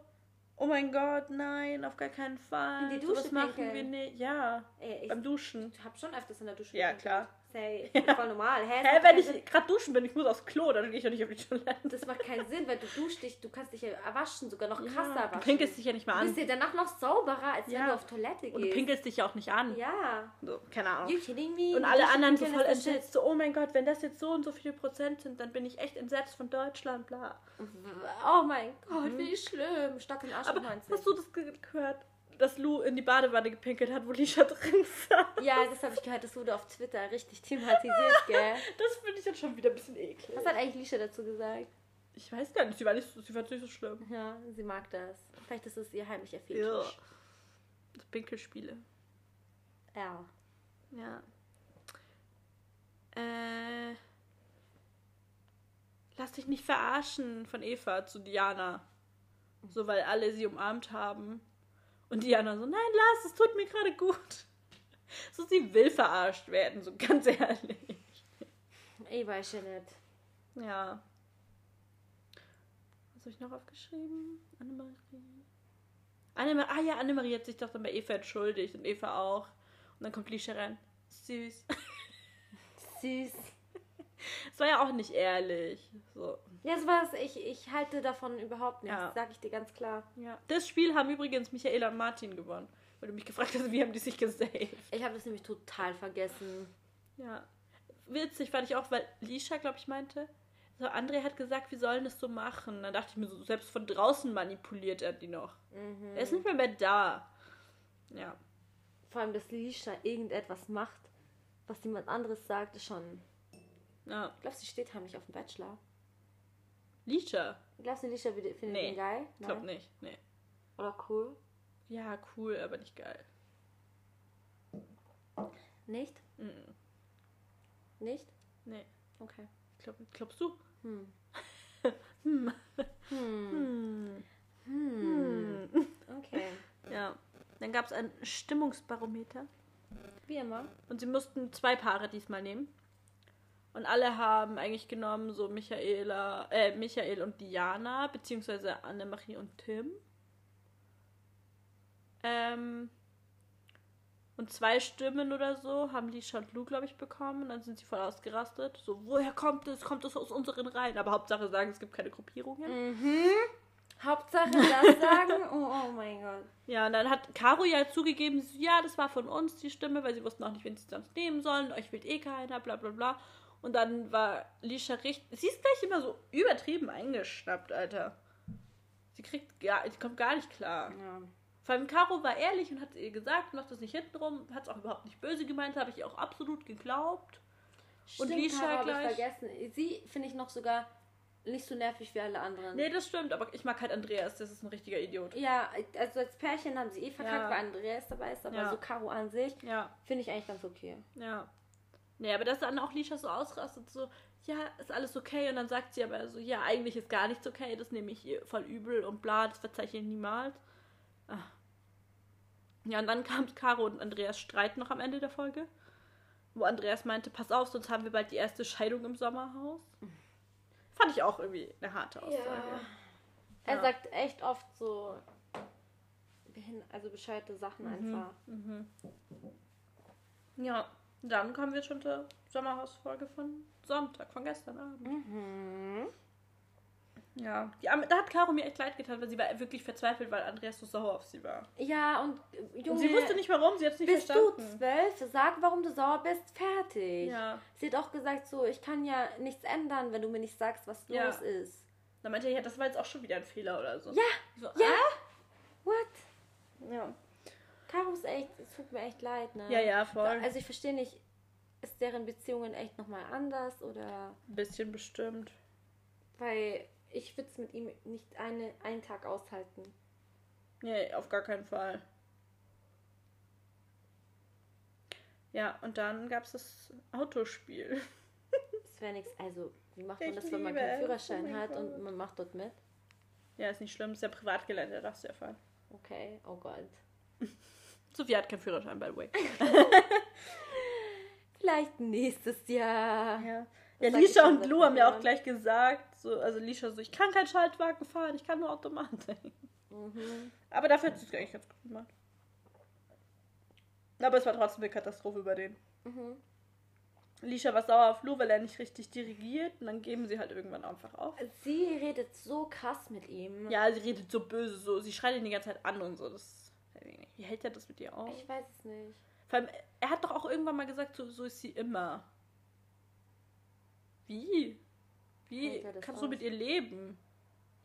oh mein Gott, nein, auf gar keinen Fall. In die Dusche machen pinkeln? wir nicht. Ja, Ey, ich beim Duschen. habe schon öfters in der Dusche. Ja, gepinkelt. klar. Say, (laughs) Ja. voll normal. Hä, Hä, wenn ich gerade duschen bin, ich muss aufs Klo, dann gehe ich doch nicht auf die Toilette. Das macht keinen Sinn, weil du duschst dich, du kannst dich ja waschen, sogar noch krasser Ja, du waschen. pinkelst dich ja nicht mal Du bist an. ja danach noch sauberer, als wenn Ja. du auf Toilette gehst. Und du pinkelst dich ja auch nicht an. Ja. So, keine Ahnung. You kidding me? Und alle anderen so voll entsetzt, so, oh mein Gott, wenn das jetzt so und so viele Prozent sind, dann bin ich echt entsetzt von Deutschland, bla. Oh mein Gott, wie schlimm. Stock im Arsch Aber und 90. hast du das ge- gehört, dass Lou in die Badewanne gepinkelt hat, wo Lisha drin saß? Ja, das habe ich gehört, das wurde auf Twitter richtig thematisiert, gell? (laughs) Das finde ich jetzt schon wieder ein bisschen eklig. Was hat eigentlich Lisha dazu gesagt? Ich weiß gar nicht, sie war nicht, sie fand nicht so schlimm. Ja, sie mag das. Vielleicht ist es ihr heimlicher Ja. Fetisch. Das Pinkelspiele. Ja. Ja. Äh. Lass dich nicht verarschen von Eva zu Diana. So, weil alle sie umarmt haben. Und Diana so, nein, lass, es tut mir gerade gut. (laughs) So, sie will verarscht werden, so ganz ehrlich. Ich weiß ja nicht. Ja. Was habe ich noch aufgeschrieben? Annemarie. Annemarie. Ah ja, Annemarie hat sich doch dann bei Eva entschuldigt und Eva auch. Und dann kommt Lisha rein. Süß. (laughs) Süß. Es war ja auch nicht ehrlich. So. Ja, das war's. Ich, ich halte davon überhaupt nichts, Ja. sag ich dir ganz klar. Ja. Das Spiel haben übrigens Michaela und Martin gewonnen. Weil du mich gefragt hast, wie haben die sich gesaved? Ich habe das nämlich total vergessen. Ja. Witzig fand ich auch, weil Lisha, glaube ich, meinte, so André hat gesagt, wir sollen das so machen. Dann dachte ich mir so, selbst von draußen manipuliert er die noch. Mhm. Er ist nicht mehr, mehr da. Ja. Vor allem, dass Lisha irgendetwas macht, was jemand anderes sagt, ist schon. Ja. Glaubst du, sie steht heimlich auf dem Bachelor? Lisha? Glaubst du, Lisha findet Nee, ihn geil? Ich glaube nicht. Nee. Oder cool? Ja, cool, aber nicht geil. Nicht? Mhm. Nicht? Nee. Okay. Glaub, glaubst du? Hm. (laughs) Hm. Hm. Hm. Hm. Hm. Okay. Ja. Dann gab es ein Stimmungsbarometer. Wie immer. Und sie mussten zwei Paare diesmal nehmen. Und alle haben eigentlich genommen, so Michaela, äh, Michael und Diana, beziehungsweise Annemarie und Tim. Ähm, und zwei Stimmen oder so haben Lisha und Lou, glaube ich, bekommen. Und dann sind sie voll ausgerastet. So, woher kommt es? Kommt es aus unseren Reihen? Aber Hauptsache sagen, es gibt keine Gruppierungen. Mhm. Hauptsache das sagen. Oh, oh mein Gott. Ja, und dann hat Caro ja zugegeben, ja, das war von uns die Stimme, weil sie wussten auch nicht, wen sie sonst nehmen sollen. Euch wählt eh keiner, bla bla bla. Und dann war Lisha richtig. Sie ist gleich immer so übertrieben eingeschnappt, Alter. Sie kriegt gar, sie kommt gar nicht klar. Ja. Vor allem Caro war ehrlich und hat ihr gesagt, macht das nicht hintenrum, hat es auch überhaupt nicht böse gemeint, habe ich ihr auch absolut geglaubt. Und Stimmt, Lisha Caro gleich- Ich vergessen. Sie finde ich noch sogar nicht so nervig wie alle anderen. Nee, das stimmt, aber ich mag halt Andreas, das ist ein richtiger Idiot. Ja, also als Pärchen haben sie eh verkackt, Ja. weil Andreas dabei ist, aber Ja. so Caro an sich Ja, finde ich eigentlich ganz okay. ja. Nee, aber dass dann auch Lisha so ausrastet, so, ja, ist alles okay. Und dann sagt sie aber so, ja, eigentlich ist gar nichts okay, das nehme ich voll übel und bla, das verzeihe ich niemals. Ah. Ja, und dann kam Caro und Andreas Streit noch am Ende der Folge, wo Andreas meinte, pass auf, sonst haben wir bald die erste Scheidung im Sommerhaus. Fand ich auch irgendwie eine harte Aussage. Er Ja. sagt echt oft so also bescheuerte Sachen Mhm. einfach. Ja, dann kommen wir schon zur Sommerhausfolge von Sonntag, von gestern Abend. Mhm. Ja, Arme- da hat Caro mir echt leid getan, weil sie war wirklich verzweifelt, weil Andreas so sauer auf sie war. Ja, und Junge, Und sie wusste nicht warum, sie hat es nicht bist du verstanden. zwölf? Sag, warum du sauer bist. Fertig. Ja. Sie hat auch gesagt so, ich kann ja nichts ändern, wenn du mir nicht sagst, was Ja. los ist. Dann meinte er, ja, das war jetzt auch schon wieder ein Fehler oder so. Ja, So, ja. What? ah? ja. Caro ist echt, es tut mir echt leid, ne? Ja, ja, voll. Also ich verstehe nicht, ist deren Beziehungen echt nochmal anders oder... Ein bisschen bestimmt. Weil ich würde es mit ihm nicht eine, einen Tag aushalten. Nee, auf gar keinen Fall. Ja, und dann gab es das Autospiel. (laughs) Das wäre nichts. Also, wie macht man Ich das, wenn man keinen. Führerschein Oh hat Gott. und man macht dort mit? Ja, ist nicht schlimm, ist ja Privatgelände, da darfst du ja fahren. Okay, oh Gott. Sophie hat keinen Führerschein, by the way. (laughs) Vielleicht nächstes Jahr. Ja, Das ja Lisha und Lou haben ja auch gleich gesagt, so, also Lisha so, ich kann keinen Schaltwagen fahren, ich kann nur Automatik. Mhm. Aber dafür hat sie es eigentlich ganz gut gemacht. Aber es war trotzdem eine Katastrophe über den. Mhm. Lisha war sauer auf Lou, weil er nicht richtig dirigiert und dann geben sie halt irgendwann einfach auf. Sie redet so krass mit ihm. Ja, sie redet so böse, so, sie schreit ihn die ganze Zeit an und so. Das, wie hält er das mit ihr auf? Ich weiß es nicht. Vor allem, er hat doch auch irgendwann mal gesagt, so, so ist sie immer. Wie? Wie kannst du mit ihr leben?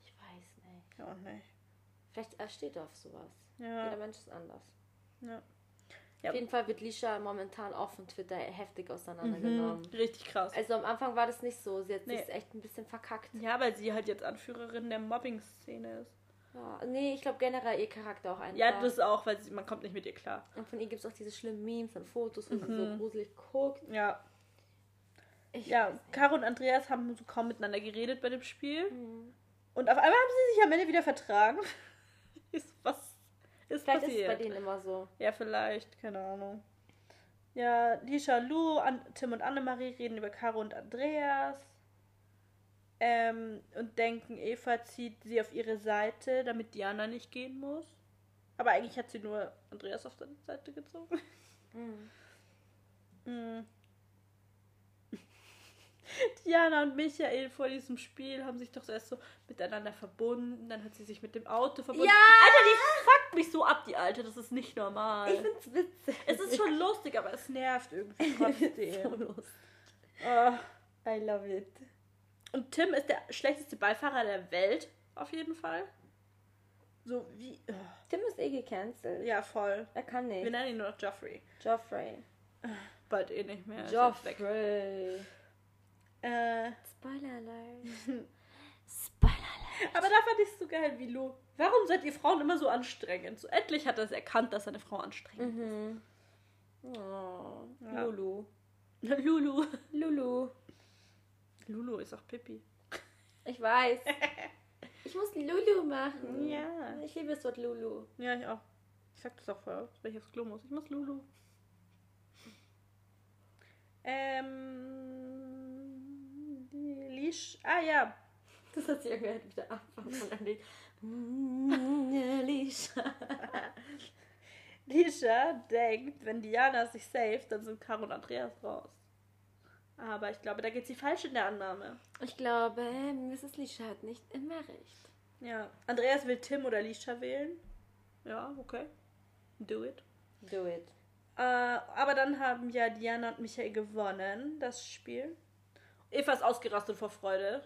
Ich weiß nicht. Ja, nicht. Vielleicht er steht auf sowas. Ja. Jeder Mensch ist anders. Ja. Ja. Auf jeden Fall wird Lisha momentan auf von Twitter heftig auseinandergenommen. Mhm, richtig krass. Also am Anfang war das nicht so. Sie hat Nee. sich echt ein bisschen verkackt. Ja, weil sie halt jetzt Anführerin der Mobbing-Szene ist. Ja, nee, ich glaube generell ihr Charakter auch einfach. Ja, das auch, weil sie, man kommt nicht mit ihr klar. Und von ihr gibt es auch diese schlimmen Memes und Fotos, wo sie Mhm. so gruselig guckt. Ja. Ich Ja. Caro und Andreas haben so kaum miteinander geredet bei dem Spiel. Mhm. Und auf einmal haben sie sich am Ende wieder vertragen. (laughs) Ist- Was ist Vielleicht ist es passiert? bei denen immer so. Ja, vielleicht, keine Ahnung. Ja, Lisha, Lou, An Tim und Annemarie reden über Caro und Andreas. Ähm, und denken, Eva zieht sie auf ihre Seite, damit Diana nicht gehen muss. Aber eigentlich hat sie nur Andreas auf seine Seite gezogen. Mhm. Mm. (laughs) Diana und Michael vor diesem Spiel haben sich doch erst so miteinander verbunden. Dann hat sie sich mit dem Auto verbunden. Ja! Alter, die fuckt mich so ab, die Alte. Das ist nicht normal. Ich find's witzig. Es ist schon lustig, aber es nervt irgendwie (laughs) so trotzdem. lustig. oh. I love it. Und Tim ist der schlechteste Beifahrer der Welt, auf jeden Fall. So wie. Oh. Tim ist eh gecancelt. Ja, voll. Er kann Wir nicht. nennen ihn nur noch Joffrey. Joffrey. Bald eh nicht mehr. ist weg. Joffrey. Äh, Spoiler alert. (laughs) Spoiler alert. aber da fand ich es so geil, wie Lou. Warum seid ihr Frauen immer so anstrengend? So endlich hat er es erkannt, dass eine Frau anstrengend Mhm. Oh, Ja. Lulu. ist. (laughs) Lulu. Lulu. Lulu ist auch Pippi. Ich weiß. (laughs) Ich muss Lulu machen. Ja. Ich liebe das Wort Lulu. Ja, ich auch. Ich sag das auch voll, wenn ich aufs Klo muss. Ich muss Lulu. Ähm. Lisch. Ah ja. Das hat sich irgendwie halt wieder Anfang von einem Lied. Mm, Alicia. Lisha denkt, wenn Diana sich saved, dann sind Caro und Andreas raus. Aber ich glaube, da geht sie falsch in der Annahme. Ich glaube, Mrs. Lisha hat nicht immer recht. Ja. Andreas will Tim oder Lisha wählen. Ja, okay. Do it. Do it. Äh, aber dann haben ja Diana und Michael gewonnen, das Spiel. Eva ist ausgerastet vor Freude.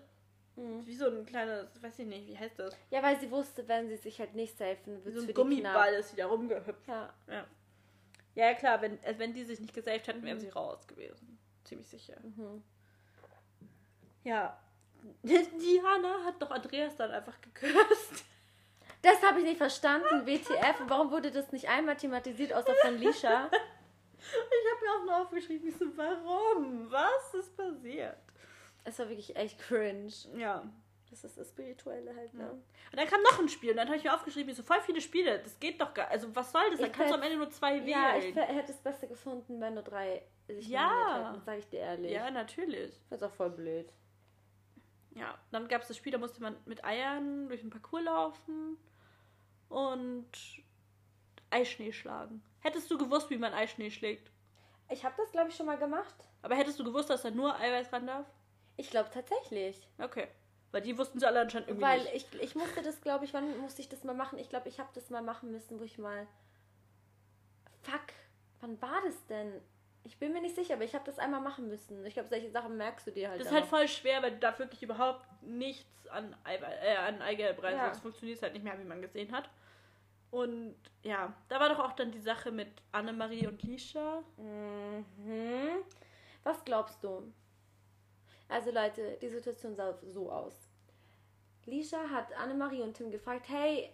Mhm. Wie so ein kleines, weiß ich nicht, wie heißt das? Ja, weil sie wusste, wenn sie sich halt nicht safen, wird so es ein für Gummiball die ist wieder rumgehüpft. Ja. Ja. Ja, klar, wenn, also wenn die sich nicht gesaved hätten, wären sie raus gewesen. Ziemlich sicher. Mhm. Ja. (laughs) Die Hanna hat doch Andreas dann einfach geküsst. Das habe ich nicht verstanden, WTF. Warum wurde das nicht einmal thematisiert, außer von Lisha? Ich habe mir auch noch aufgeschrieben, ich so, warum? Was ist passiert? Es war wirklich echt cringe. Ja. Das ist das Spirituelle halt, ne? Und dann kam noch ein Spiel und dann habe ich mir aufgeschrieben, ich so voll viele Spiele, das geht doch gar Also was soll das? Dann Ich kannst du am Ende nur zwei Ja, ich wählen. fä- hätte es besser gefunden, wenn nur drei sich Ja. hätten, sag ich dir ehrlich. Ja, natürlich. Das ist auch voll blöd. Ja, dann gab es das Spiel, da musste man mit Eiern durch den Parcours laufen und Eischnee schlagen. Hättest du gewusst, wie man Eischnee schlägt? Ich habe das, glaube ich, schon mal gemacht. Aber hättest du gewusst, dass da nur Eiweiß ran darf? Ich glaube tatsächlich. Okay. Weil die wussten sie alle anscheinend irgendwie Weil nicht. ich, ich musste das, glaube ich, wann musste ich das mal machen? Ich glaube, ich habe das mal machen müssen, wo ich mal. Fuck, wann war das denn? Ich bin mir nicht sicher, aber ich habe das einmal machen müssen. Ich glaube, solche Sachen merkst du dir halt. Das ist halt voll schwer, weil du da wirklich überhaupt nichts an, Eiweiß, äh, an Eigelb rein. Ja. Sonst funktioniert es halt nicht mehr, wie man gesehen hat. Und ja, da war doch auch dann die Sache mit Annemarie und Lisha. Mhm. Was glaubst du? Also Leute, die Situation sah so aus. Lisha hat Annemarie und Tim gefragt, hey,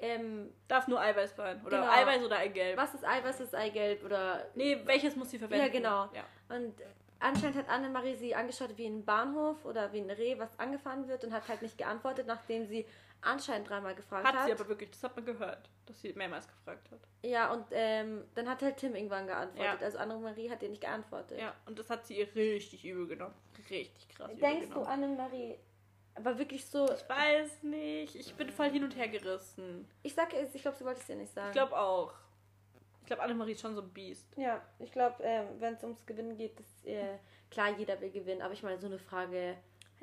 ähm, Darf nur Eiweiß rein. Oder Genau. Eiweiß oder Eigelb. was ist Ei, was ist Eigelb? Oder Nee, welches muss sie verwenden? Ja, genau. Ja. Und anscheinend hat Annemarie sie angeschaut wie ein Bahnhof oder wie ein Reh, was angefahren wird und hat halt nicht geantwortet, nachdem sie anscheinend dreimal gefragt hat. Hat sie aber wirklich, das hat man gehört, dass sie mehrmals gefragt hat. ja, und ähm, dann hat halt Tim irgendwann geantwortet. Ja. Also Annemarie hat ihr nicht geantwortet. Ja, und das hat sie ihr richtig übel genommen. Richtig krass Denkst du. Annemarie war wirklich so. Ich weiß nicht. Ich bin voll hin und her gerissen. Ich sag es, ich glaube, sie wollte es dir nicht sagen. Ich glaube auch. Ich glaube, Annemarie ist schon so ein Biest. Ja, ich glaube, ähm, wenn es ums Gewinnen geht, ist äh, klar, jeder will gewinnen. Aber ich meine, so eine Frage.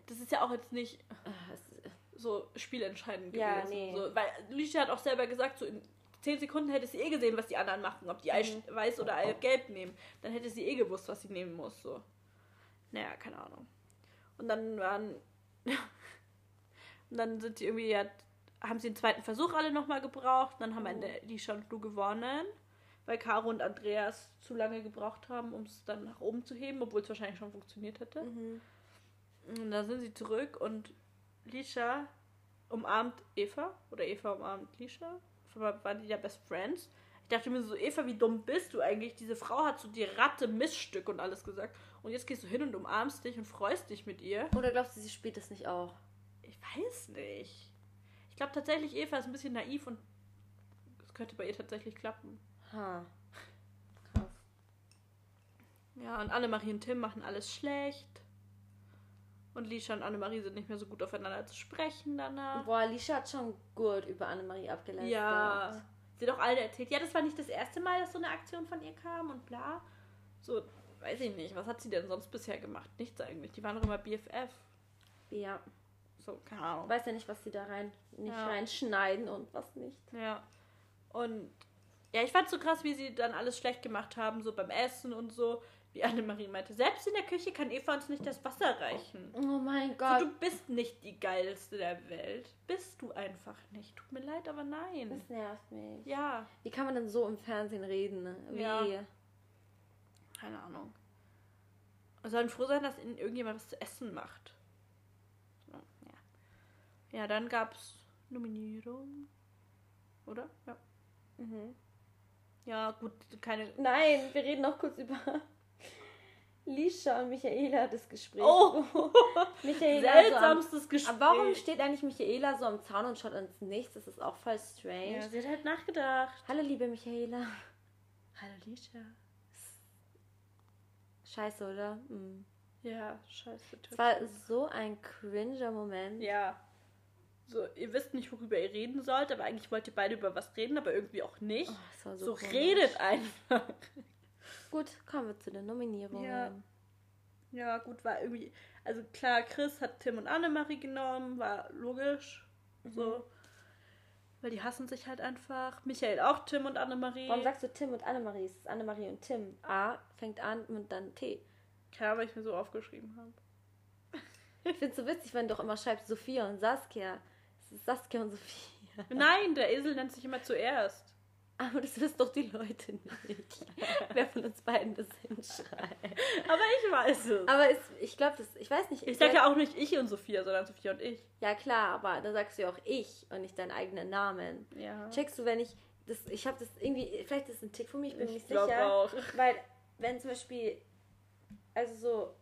Das ist ja auch jetzt nicht Äh, so spielentscheidend Ja, gewesen. nee. So, weil Lisha hat auch selber gesagt, so in 10 Sekunden hätte sie eh gesehen, was die anderen machen. Ob die Mhm. Eiweiß oder Eigelb nehmen. Dann hätte sie eh gewusst, was sie nehmen muss. So. Naja, keine Ahnung. Und dann waren. (laughs) und dann sind sie irgendwie, ja, haben sie den zweiten Versuch alle nochmal gebraucht. Dann haben Ende Lisha und Lou gewonnen. Weil Caro und Andreas zu lange gebraucht haben, um es dann nach oben zu heben, obwohl es wahrscheinlich schon funktioniert hätte. mhm. Und dann sind sie zurück und Lisha umarmt Eva oder Eva umarmt Lisha. Einmal waren die ja Best Friends. Ich dachte mir so, Eva, wie dumm bist du eigentlich? Diese Frau hat so die Ratte Missstück und alles gesagt. Und jetzt gehst du hin und umarmst dich und freust dich mit ihr. Oder glaubst du, sie spielt das nicht auch? Ich weiß nicht. Ich glaube tatsächlich, Eva ist ein bisschen naiv und es könnte bei ihr tatsächlich klappen. Ha. Krass. Ja, und Annemarie und Tim machen alles schlecht. Und Lisha und Annemarie sind nicht mehr so gut aufeinander zu sprechen danach. Boah, Lisha hat schon gut über Annemarie abgelästert. Ja. Sie hat auch alle erzählt, ja, das war nicht das erste Mal, dass so eine Aktion von ihr kam und bla. So, weiß ich nicht. Was hat sie denn sonst bisher gemacht? Nichts eigentlich. Die waren doch immer BFF. Ja. So, keine Ahnung. Weiß ja nicht, was sie da rein nicht Ja. reinschneiden und was nicht. Ja. Und ja, ich fand so krass, wie sie dann alles schlecht gemacht haben, so beim Essen und so. Wie Annemarie meinte, selbst in der Küche kann Eva uns nicht das Wasser reichen. Oh mein So, Gott. du bist nicht die geilste der Welt. Bist du einfach nicht. Tut mir leid, aber nein. das nervt mich. Ja, Wie kann man denn so im Fernsehen reden? ne? Wie? Ja. keine Ahnung. Wir sollen froh sein, dass ihnen irgendjemand was zu essen macht. So, ja. ja, dann gab's Nominierung. Oder? Ja. Mhm. Ja, gut, keine. Nein, wir reden noch kurz über (laughs) Lisha und Michaela das Gespräch. Oh! (laughs) Michaela so am, Seltsamstes Gespräch. aber warum steht eigentlich Michaela so am Zaun und schaut ins Nichts? Das ist auch voll strange. Ja, sie hat halt nachgedacht. Hallo liebe Michaela. Hallo Lisha. Scheiße, oder? Mhm. Ja, scheiße. Es war so ein cringer Moment. Ja. So, ihr wisst nicht, worüber ihr reden sollt, aber eigentlich wollt ihr beide über was reden, aber irgendwie auch nicht. Oh, so so redet einfach. Gut, kommen wir zu den Nominierungen. Ja. Ja, gut, war irgendwie. Also klar, Chris hat Tim und Annemarie genommen, war logisch. So. Weil die hassen sich halt einfach. Michael auch Tim und Annemarie. Warum sagst du Tim und Annemarie? Es ist Annemarie und Tim. A fängt an und dann T. Klar, weil ich mir so aufgeschrieben habe. Ich finde es so witzig, wenn du doch immer schreibst Sophia und Saskia. Saskia und Sophia. Nein, der Esel nennt sich immer zuerst. Aber das wissen doch die Leute nicht. Wer von uns beiden das hinschreibt. Aber ich weiß es. Aber es, ich glaube, das, ich weiß nicht. ich sag ja auch nicht ich und Sophia, sondern Sophia und ich. Ja, klar, aber da sagst du ja auch ich und nicht deinen eigenen Namen. Ja. Checkst du, wenn ich das, ich habe das irgendwie, vielleicht ist es ein Tick von mir, ich bin mir Ich nicht sicher. auch. Weil, wenn zum Beispiel, also so,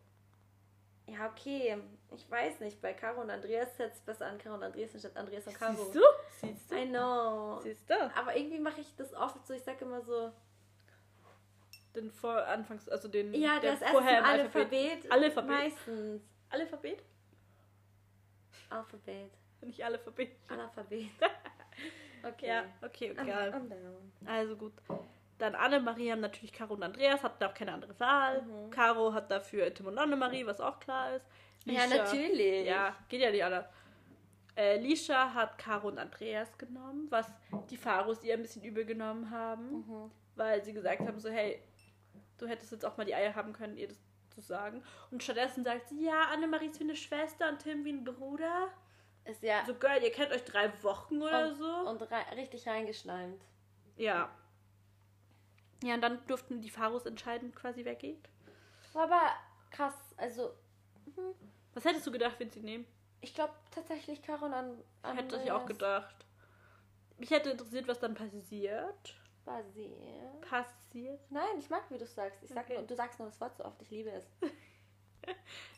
ja, okay, ich weiß nicht, bei Caro und Andreas setzt es besser an Caro und Andreas anstatt Andreas und Caro. Siehst du? Siehst du? I know. Siehst du? Aber irgendwie mache ich das oft so, ich sage immer so, Den vor Anfangs, also den ja, der das vorher im Alphabet. Alphabet. Meistens. Alphabet? Alphabet. Nicht Alphabet. Alphabet. (laughs) Okay. Ja, okay, I'm, egal. I'm down. Also gut. Dann Annemarie haben natürlich Caro und Andreas, hatten auch keine andere Wahl. Mhm. Caro hat dafür Tim und Annemarie, was auch klar ist. Ja, Lisha- natürlich. Ja, geht ja nicht anders. Äh, Lisha hat Caro und Andreas genommen, was die Faros ihr ein bisschen übel genommen haben, Mhm. weil sie gesagt haben so, hey, du hättest jetzt auch mal die Eier haben können, ihr das zu sagen. Und stattdessen sagt sie, ja, Annemarie ist wie eine Schwester und Tim wie ein Bruder. Ist ja So, Girl, ihr kennt euch drei Wochen oder und, so. und rei richtig reingeschleimt. Ja. Ja, und dann durften die Faros entscheiden, quasi wer geht. War aber krass. Also, Was hättest du gedacht, wenn sie nehmen? ich glaube tatsächlich Caro und An Ich hätte ich auch gedacht. Mich hätte interessiert, was dann passiert. Basiert. Passiert. Nein, ich mag, wie du es sagst. Ich sag, Okay. Und du sagst nur das Wort so oft. Ich liebe es. (laughs)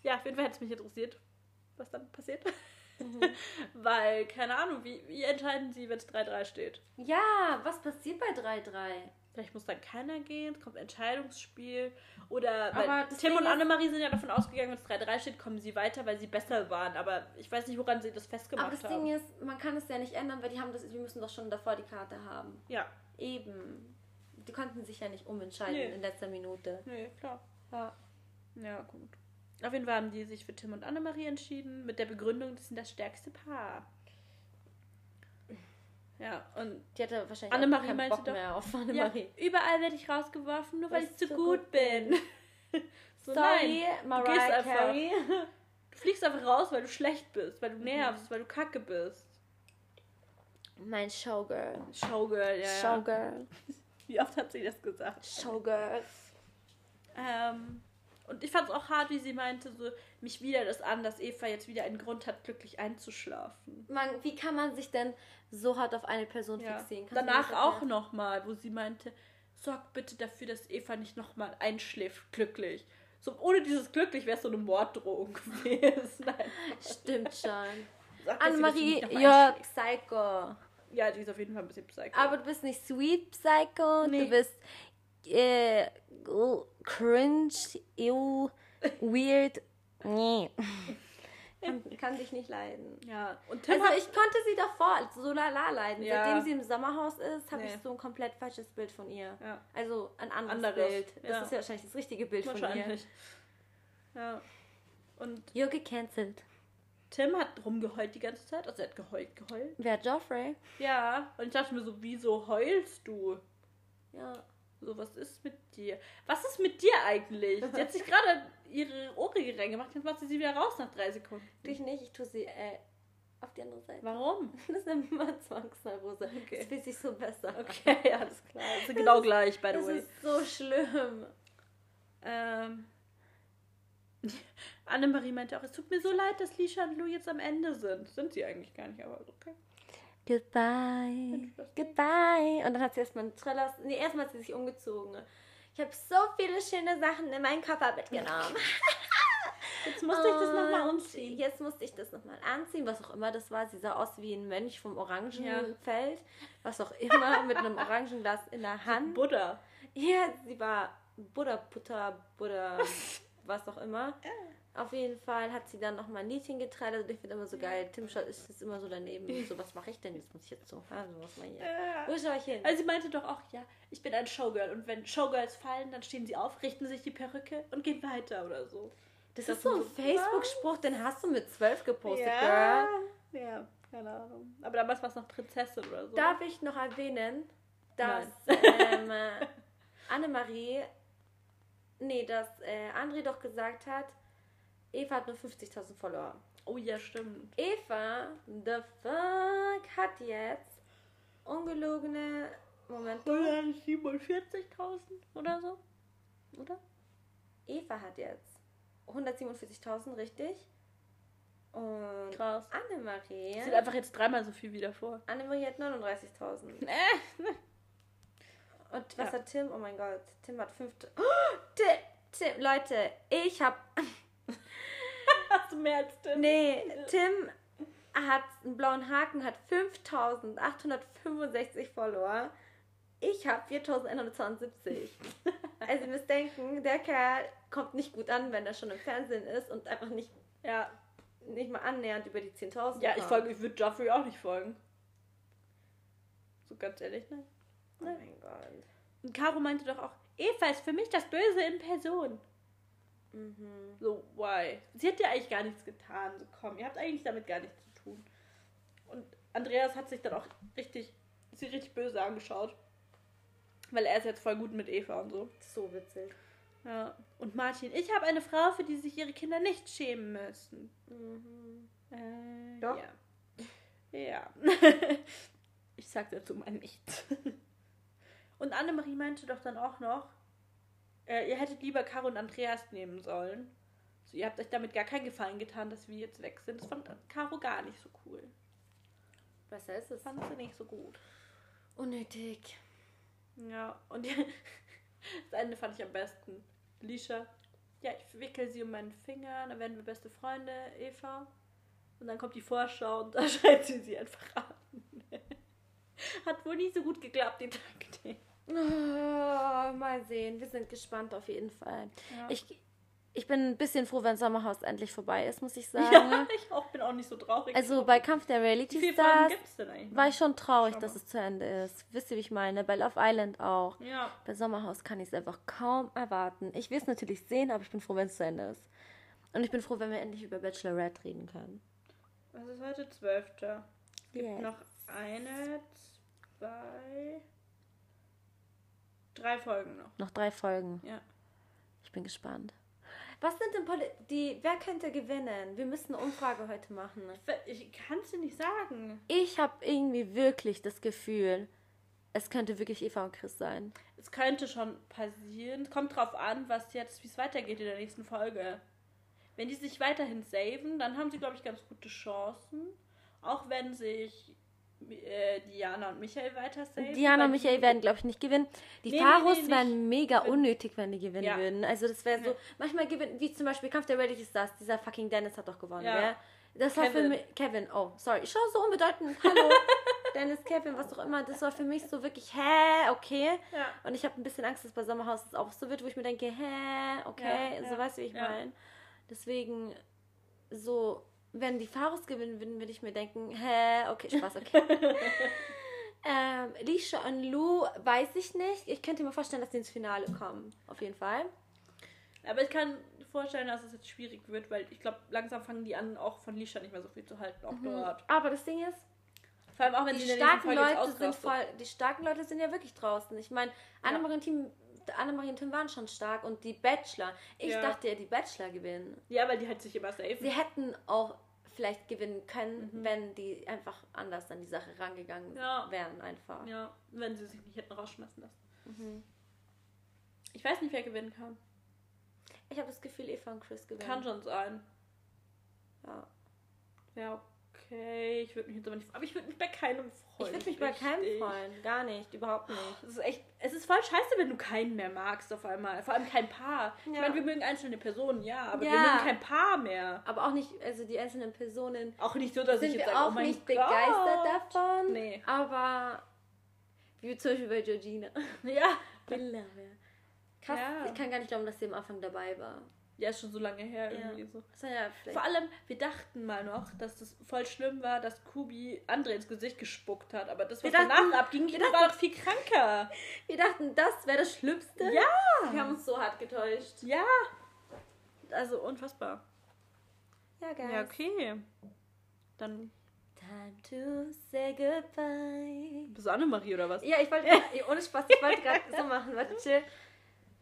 Ja, auf jeden Fall hätte es mich interessiert, was dann passiert. Mhm. (laughs) Weil, keine Ahnung, wie, wie entscheiden sie, wenn es 3-3 steht? Ja, was passiert bei 3-3? Vielleicht muss dann keiner gehen, es kommt ein Entscheidungsspiel. Oder Aber Tim und Annemarie sind ja davon ausgegangen, wenn es 3-3 steht, kommen sie weiter, weil sie besser waren. Aber ich weiß nicht, woran sie das festgemacht Aber das haben. Ding ist, man kann es ja nicht ändern, weil die haben das, wir müssen doch schon davor die Karte haben. ja, Eben. Die konnten sich ja nicht umentscheiden Nee. in letzter Minute. nee, klar. Ja. Ja, gut. Auf jeden Fall haben die sich für Tim und Annemarie entschieden, mit der Begründung, das sind das stärkste Paar. Ja, und Die hatte wahrscheinlich Annemarie auch keinen meinte Bock mehr auf ja, Annemarie. überall werde ich rausgeworfen, nur weil ich zu so gut gut bin. (laughs) so, Sorry, nein, gehst Mariah einfach. Carey. du fliegst einfach raus, weil du schlecht bist, weil du nervst, weil du kacke bist. Mein Showgirl. Showgirl, ja. ja. Showgirl. (laughs) Wie oft hat sie das gesagt? Showgirl. Ähm, und ich fand es auch hart, wie sie meinte, so, mich wieder das an, dass Eva jetzt wieder einen Grund hat, glücklich einzuschlafen. Man, wie kann man sich denn so hart auf eine Person Ja. fixieren? Kannst Danach auch nochmal, wo sie meinte, sorg bitte dafür, dass Eva nicht nochmal einschläft, glücklich. So, ohne dieses glücklich wäre es so eine Morddrohung (laughs) gewesen. Stimmt schon. (laughs) Annemarie, einschläft. Psycho. Ja, die ist auf jeden Fall ein bisschen psycho. Aber du bist nicht sweet Psycho, Nee. du bist äh, oh, cringe, ew, weird. Nee. kann, kann dich nicht leiden. ja, und Tim Also ich konnte sie davor so lala leiden. Ja. Seitdem sie im Sommerhaus ist, habe Nee. ich so ein komplett falsches Bild von ihr. Ja. Also ein anderes, Anderes, Bild. Das ja. ist ja wahrscheinlich das richtige Bild von ihr. wahrscheinlich. Ja. Und You're gecancelt. Tim hat rumgeheult die ganze Zeit. Also er hat geheult, geheult. Wer Joffrey? Ja. Und ich dachte mir so, wieso heulst du? Ja. So, was ist mit dir? Was ist mit dir eigentlich? Sie hat sich (laughs) gerade ihre Ohrringe reingemacht, jetzt macht sie sie wieder raus nach drei Sekunden. Dich nicht, ich tue sie äh, auf die andere Seite. Warum? (laughs) Das ist immer Zwangsneurose. Okay. Das fühlt sich so besser. Okay, (laughs) alles klar. Das ist genau gleich, by the Das way. ist so schlimm. Ähm, Annemarie meinte auch, es tut mir so leid, dass Lisha und Lou jetzt am Ende sind. Sind sie eigentlich gar nicht, aber okay. Goodbye. Goodbye. Und dann hat sie erstmal einen Thriller. Nee, erstmal hat sie sich umgezogen. Ich habe so viele schöne Sachen in meinen Koffer mitgenommen. (laughs) Jetzt musste ich das nochmal umziehen. Jetzt musste ich das nochmal anziehen, was auch immer das war. Sie sah aus wie ein Mönch vom Orangenfeld. Was auch immer, mit einem Orangenglas in der Hand. Buddha. Ja, sie war Buddha, Butter, (laughs) Buddha, was auch immer. Auf jeden Fall hat sie dann nochmal ein Liedchen geteilt. Also ich finde immer so geil. Tim Schott ist jetzt immer so daneben. (laughs) So, was mache ich denn? Jetzt muss ich jetzt so. Also, was mal hier. Ja. Wo schaue ich hin? Also sie meinte doch auch, ja, ich bin ein Showgirl und wenn Showgirls fallen, dann stehen sie auf, richten sich die Perücke und gehen weiter oder so. Das das ist so ein Facebook-Spruch, den hast du mit zwölf gepostet, ja. Girl. Ja, keine Ahnung. Aber damals war es noch Prinzessin oder so. Darf ich noch erwähnen, dass ähm, äh, (laughs) Annemarie, nee, dass äh, André doch gesagt hat, Eva hat nur 50.000 Follower. Oh ja, stimmt. Eva, the fuck, hat jetzt ungelogene Moment. 147.000 oder so. Oder? Eva hat jetzt 147.000, richtig? Und Krass. Annemarie. Sieht einfach jetzt dreimal so viel wieder vor. Annemarie hat 39.000. (laughs) Äh. Und was Ja. hat Tim? Oh mein Gott, Tim hat 5. Oh, (gasps) Tim, Tim, Leute, ich hab. Hast du mehr als Tim? Nee, Tim hat einen blauen Haken, hat 5865 Follower. Ich habe 4172. (laughs) Also ihr müsst denken, der Kerl kommt nicht gut an, wenn er schon im Fernsehen ist und einfach nicht, Ja. nicht mal annähernd über die 10.000 Ja, ich kommt. folge, ich würde Joffrey auch nicht folgen. So ganz ehrlich, ne? Oh mein Gott. Und Caro meinte doch auch, Eva ist für mich das Böse in Person. Mhm. So, why? Sie hat ja eigentlich gar nichts getan. So, komm, ihr habt eigentlich damit gar nichts zu tun. Und Andreas hat sich dann auch richtig, sie richtig böse angeschaut. Weil er ist jetzt voll gut mit Eva und so. So witzig. Ja. Und Martin, ich habe eine Frau, für die sich ihre Kinder nicht schämen müssen. Mhm. Äh, Doch. Ja. Ja. (laughs) ich sag dazu mal nichts. (laughs) Und Annemarie meinte doch dann auch noch, äh, ihr hättet lieber Caro und Andreas nehmen sollen. So, ihr habt euch damit gar keinen Gefallen getan, dass wir jetzt weg sind. Das fand Caro gar nicht so cool. Besser ist es. Das fand sie nicht so gut. Unnötig. Ja, und (laughs) das Ende fand ich am besten. Lisha, ja, ich wickel sie um meinen Finger, dann werden wir beste Freunde, Eva. Und dann kommt die Vorschau und (laughs) da schreit sie sie einfach an. (laughs) Hat wohl nicht so gut geklappt, die Taktik. Oh, mal sehen. Wir sind gespannt auf jeden Fall. Ja. Ich, ich bin ein bisschen froh, wenn Sommerhaus endlich vorbei ist, muss ich sagen. Ja, (laughs) ich auch, bin auch nicht so traurig. Also bei Kampf der Wie Reality Folgen Stars es war ich schon traurig, Schau dass es zu Ende ist. Wisst ihr, wie ich meine? Bei Love Island auch. Ja, Bei Sommerhaus kann ich es einfach kaum erwarten. Ich will es natürlich sehen, aber ich bin froh, wenn es zu Ende ist. Und ich bin froh, wenn wir endlich über Bachelorette reden können. was ist heute? Zwölfter. Es gibt Yes. noch eine, zwei, drei Folgen noch. Noch drei Folgen. Ja. Ich bin gespannt. Was sind denn Poli die. Wer könnte gewinnen? Wir müssen eine Umfrage heute machen. Ich kann es dir nicht sagen. Ich habe irgendwie wirklich das Gefühl, es könnte wirklich Eva und Chris sein. Es könnte schon passieren. Kommt drauf an, was jetzt, wie es weitergeht in der nächsten Folge. Wenn die sich weiterhin saven, dann haben sie, glaube ich, ganz gute Chancen. Auch wenn sich äh, Diana und Michael weiter saven. Diana und Michael werden, glaube ich, nicht gewinnen. Die Nee, nee, Pharos nee, nicht. wären mega Wenn- unnötig, wenn die gewinnen Ja. würden. Also das wäre so, Ja. manchmal gewinnen, wie zum Beispiel Kampf der Reality Stars, dieser fucking Dennis hat doch gewonnen, Ja. gell? Das war für Kevin. mich, Kevin, oh, sorry, ich schaue so unbedeutend, hallo, (laughs) Dennis, Kevin, was auch immer, das war für mich so wirklich, hä, okay. Ja. Und ich habe ein bisschen Angst, dass bei Sommerhaus es auch so wird, wo ich mir denke, hä, okay, so weißt du, wie ich meine. Deswegen, so, wenn die Pharos gewinnen würden, würde ich mir denken, hä, okay, Spaß, okay. (laughs) ähm, Lisha und Lou weiß ich nicht. Ich könnte mir vorstellen, dass die ins Finale kommen. Auf jeden Fall. Aber ich kann vorstellen, dass es jetzt schwierig wird, weil ich glaube, langsam fangen die an, auch von Lisha nicht mehr so viel zu halten, auch dort. Aber das Ding ist, Vor allem auch wenn die nächsten starken Leute sind voll, die starken Leute sind ja wirklich draußen. Ich meine, Annemarie und Tim, Annemarie und Tim waren schon stark und die Bachelor. Ich Ja. dachte ja, die Bachelor gewinnen. Ja, weil die halt sich immer safen. Sie hätten auch vielleicht gewinnen können, Mhm. wenn die einfach anders an die Sache rangegangen Ja. wären einfach. Ja, wenn sie sich nicht hätten rausschmeißen lassen. Mhm. Ich weiß nicht, wer gewinnen kann. Ich habe das Gefühl, Eva und Chris gewinnen. Kann schon sein. Ja. Ja, okay. Ich würde mich jetzt aber nicht. Aber ich würde mich bei keinem freuen. Ich würde mich bei keinem freuen. Gar nicht. Überhaupt nicht. Es ist echt. Es ist voll scheiße, wenn du keinen mehr magst auf einmal. Vor allem kein Paar. Ich Ja. meine, wir mögen einzelne Personen, ja, aber wir Ja. mögen kein Paar mehr. Aber auch nicht, also die einzelnen Personen Auch nicht so, dass sind ich jetzt wir sage, auch oh mein nicht Gott. begeistert davon. Nee. Aber wie zum Beispiel bei Georgina. Ja. Krass, Ja. ich kann gar nicht glauben, dass sie am Anfang dabei war. Ja, ist schon so lange her Ja. irgendwie so. War ja. Vor allem, wir dachten mal noch, dass das voll schlimm war, dass Kubi andere ins Gesicht gespuckt hat. Aber das, was Wir dachten- danach abging, wir war doch viel kranker. Wir dachten, das wäre das Schlimmste. Ja. Wir haben uns so hart getäuscht. Ja. Also unfassbar. Ja, guys. Ja, okay. Dann Time to say goodbye. bist du Annemarie oder was? Ja, ich wollte (laughs) ohne Spaß, ich wollte gerade so machen. Warte, chill.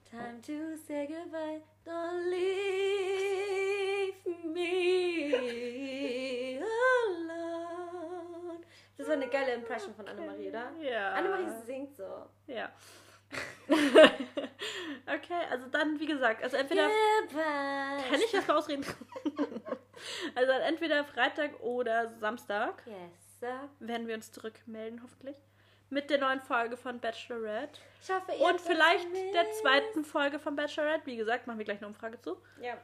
Time to say goodbye. Don't leave me alone. Das eine geile Impression von Annemarie, oder? Ja. Annemarie singt so. Ja. (laughs) okay, also dann, wie gesagt, also entweder. Goodbye. Kann ich das mal ausreden? (laughs) also entweder Freitag oder Samstag Yes. sir. werden wir uns zurückmelden, hoffentlich. Mit der neuen Folge von Bachelorette. Ich hoffe, ihr Und vielleicht der zweiten Folge von Bachelorette. Wie gesagt, machen wir gleich eine Umfrage zu. Ja.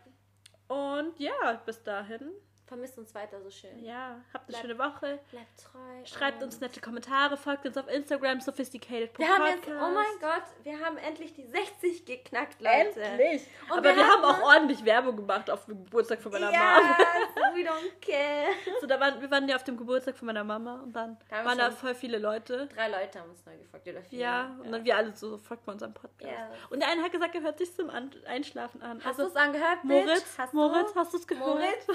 Und ja, bis dahin. Vermisst uns weiter so schön. Ja, habt eine Bleib- schöne Woche. Bleibt treu. Schreibt uns nette Kommentare, folgt uns auf Instagram, sophisticated. Wir haben jetzt, oh mein Gott, wir haben endlich die 60 geknackt, Leute. Endlich! Und Aber wir, wir haben auch ordentlich Werbung gemacht auf dem Geburtstag von meiner Ja, Mama. (laughs) we don't care. So, da waren, wir waren ja auf dem Geburtstag von meiner Mama und dann Da waren da voll viele Leute. Drei Leute haben uns neu gefolgt, oder vier. Ja, und dann wir alle so, folgt mal unserem Podcast. Ja. Und der eine hat gesagt, er hört sich zum Einschlafen an. Hast Also, du es angehört, Bitch? Moritz, Hast Moritz, du? hast du es gehört? Moritz?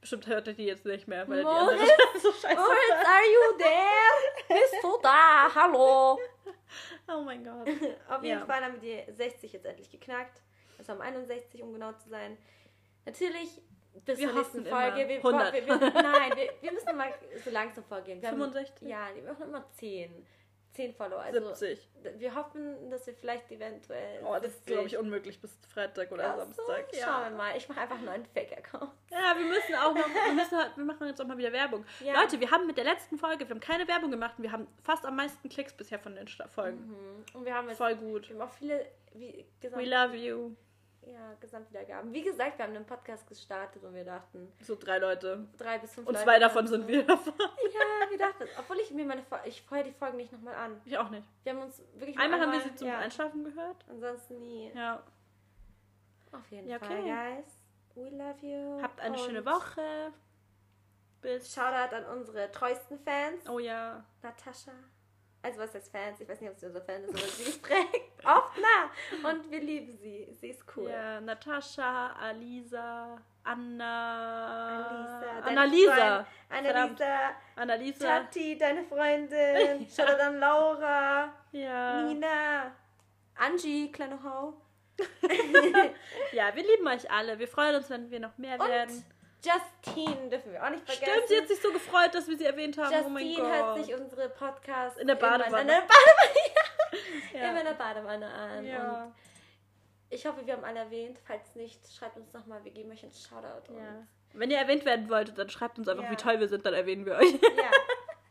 Bestimmt hört er die jetzt nicht mehr, weil Moritz? die andere so scheiße Moritz, are you there? Bist du da? Hallo. Oh mein Gott. (laughs) Auf jeden Ja. Fall haben wir die 60 jetzt endlich geknackt. Es haben 61, um genau zu sein. Natürlich bis Wir zur nächsten Folge. Wir, 100. Wir, wir, (laughs) nein, wir, wir müssen mal so langsam vorgehen. Wir 65? Haben, ja, wir machen immer 10. 10 Follower. Also 70. wir hoffen, dass wir vielleicht eventuell. Oh, das ist, 70 glaube ich, unmöglich bis Freitag oder Ja, Samstag. So, Schauen wir mal. Ich mache einfach einen neuen Fake-Account. Ja, wir müssen auch noch, wir, müssen halt, wir machen jetzt auch mal wieder Werbung. Ja. Leute, wir haben mit der letzten Folge, wir haben keine Werbung gemacht und wir haben fast am meisten Klicks bisher von den Folgen. Mhm. Und wir haben jetzt Voll gut. wir haben auch viele wie, gesamt, We love you. ja, Gesamtwiedergaben. Wie gesagt, wir haben einen Podcast gestartet und wir dachten, So drei Leute. drei bis fünf Und Leute zwei davon sind wir davon. Ja, wir dachten, obwohl ich mir meine ich vorher die Folgen nicht nochmal an. Ich auch nicht. Wir haben uns wirklich nur Einmal haben wir einmal- sie zum ja, Einschlafen gehört. Ansonsten nie. Ja. Auf jeden Ja, Fall, okay. guys. We love you. Habt eine schöne Woche. Bis. Shoutout an unsere treuesten Fans. Oh ja. Natascha. Also was heißt Fans? Ich weiß nicht, ob sie unser Fan ist, aber sie fragt (laughs) oft nach. Und wir lieben sie. Sie ist cool. Ja, Natascha, Alisa, Anna. Annalisa, deine Annalisa. Annalisa, Annalisa. Tati, deine Freundin. (laughs) Shoutout an Laura, Ja. Nina, Angie, kleine Hau. (laughs) Ja, wir lieben euch alle. Wir freuen uns, wenn wir noch mehr Und werden. Justine dürfen wir auch nicht vergessen. Stimmt, sie hat sich so gefreut, dass wir sie erwähnt haben. oh mein Justine Gott. hört sich unsere Podcasts In der Badewanne. In der Badewanne, ja. immer in der Badewanne an. Ja. Und ich hoffe, wir haben alle erwähnt. Falls nicht, schreibt uns nochmal. Wir geben euch einen Shoutout. Ja. Wenn ihr erwähnt werden wolltet, dann schreibt uns einfach, wie toll wir sind, dann erwähnen wir euch. ja,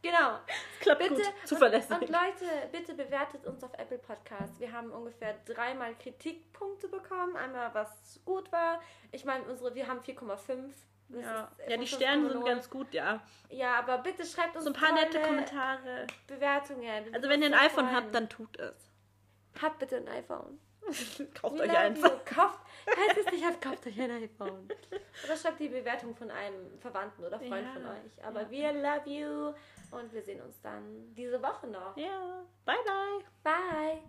genau. Klappt Bitte, gut. und, Zuverlässig. und Leute, bitte bewertet uns auf Apple Podcasts. Wir haben ungefähr dreimal Kritikpunkte bekommen. Einmal, was gut war. Ich meine, unsere, wir haben 4,5. Das ja. ja, die Sterne sind 5,0. ganz gut, ja. Ja, aber bitte schreibt uns So ein paar nette Kommentare. Bewertungen. Also wenn ihr ein iPhone freuen. habt, dann tut es. Habt bitte ein iPhone. (laughs) Kauft euch eins. Kauft, falls ihr es nicht habt, kauft euch ein iPhone. Oder schreibt die Bewertung von einem Verwandten oder Freund Ja. von euch. Aber Ja. wir love you und wir sehen uns dann diese Woche noch. Ja. Bye, bye. Bye.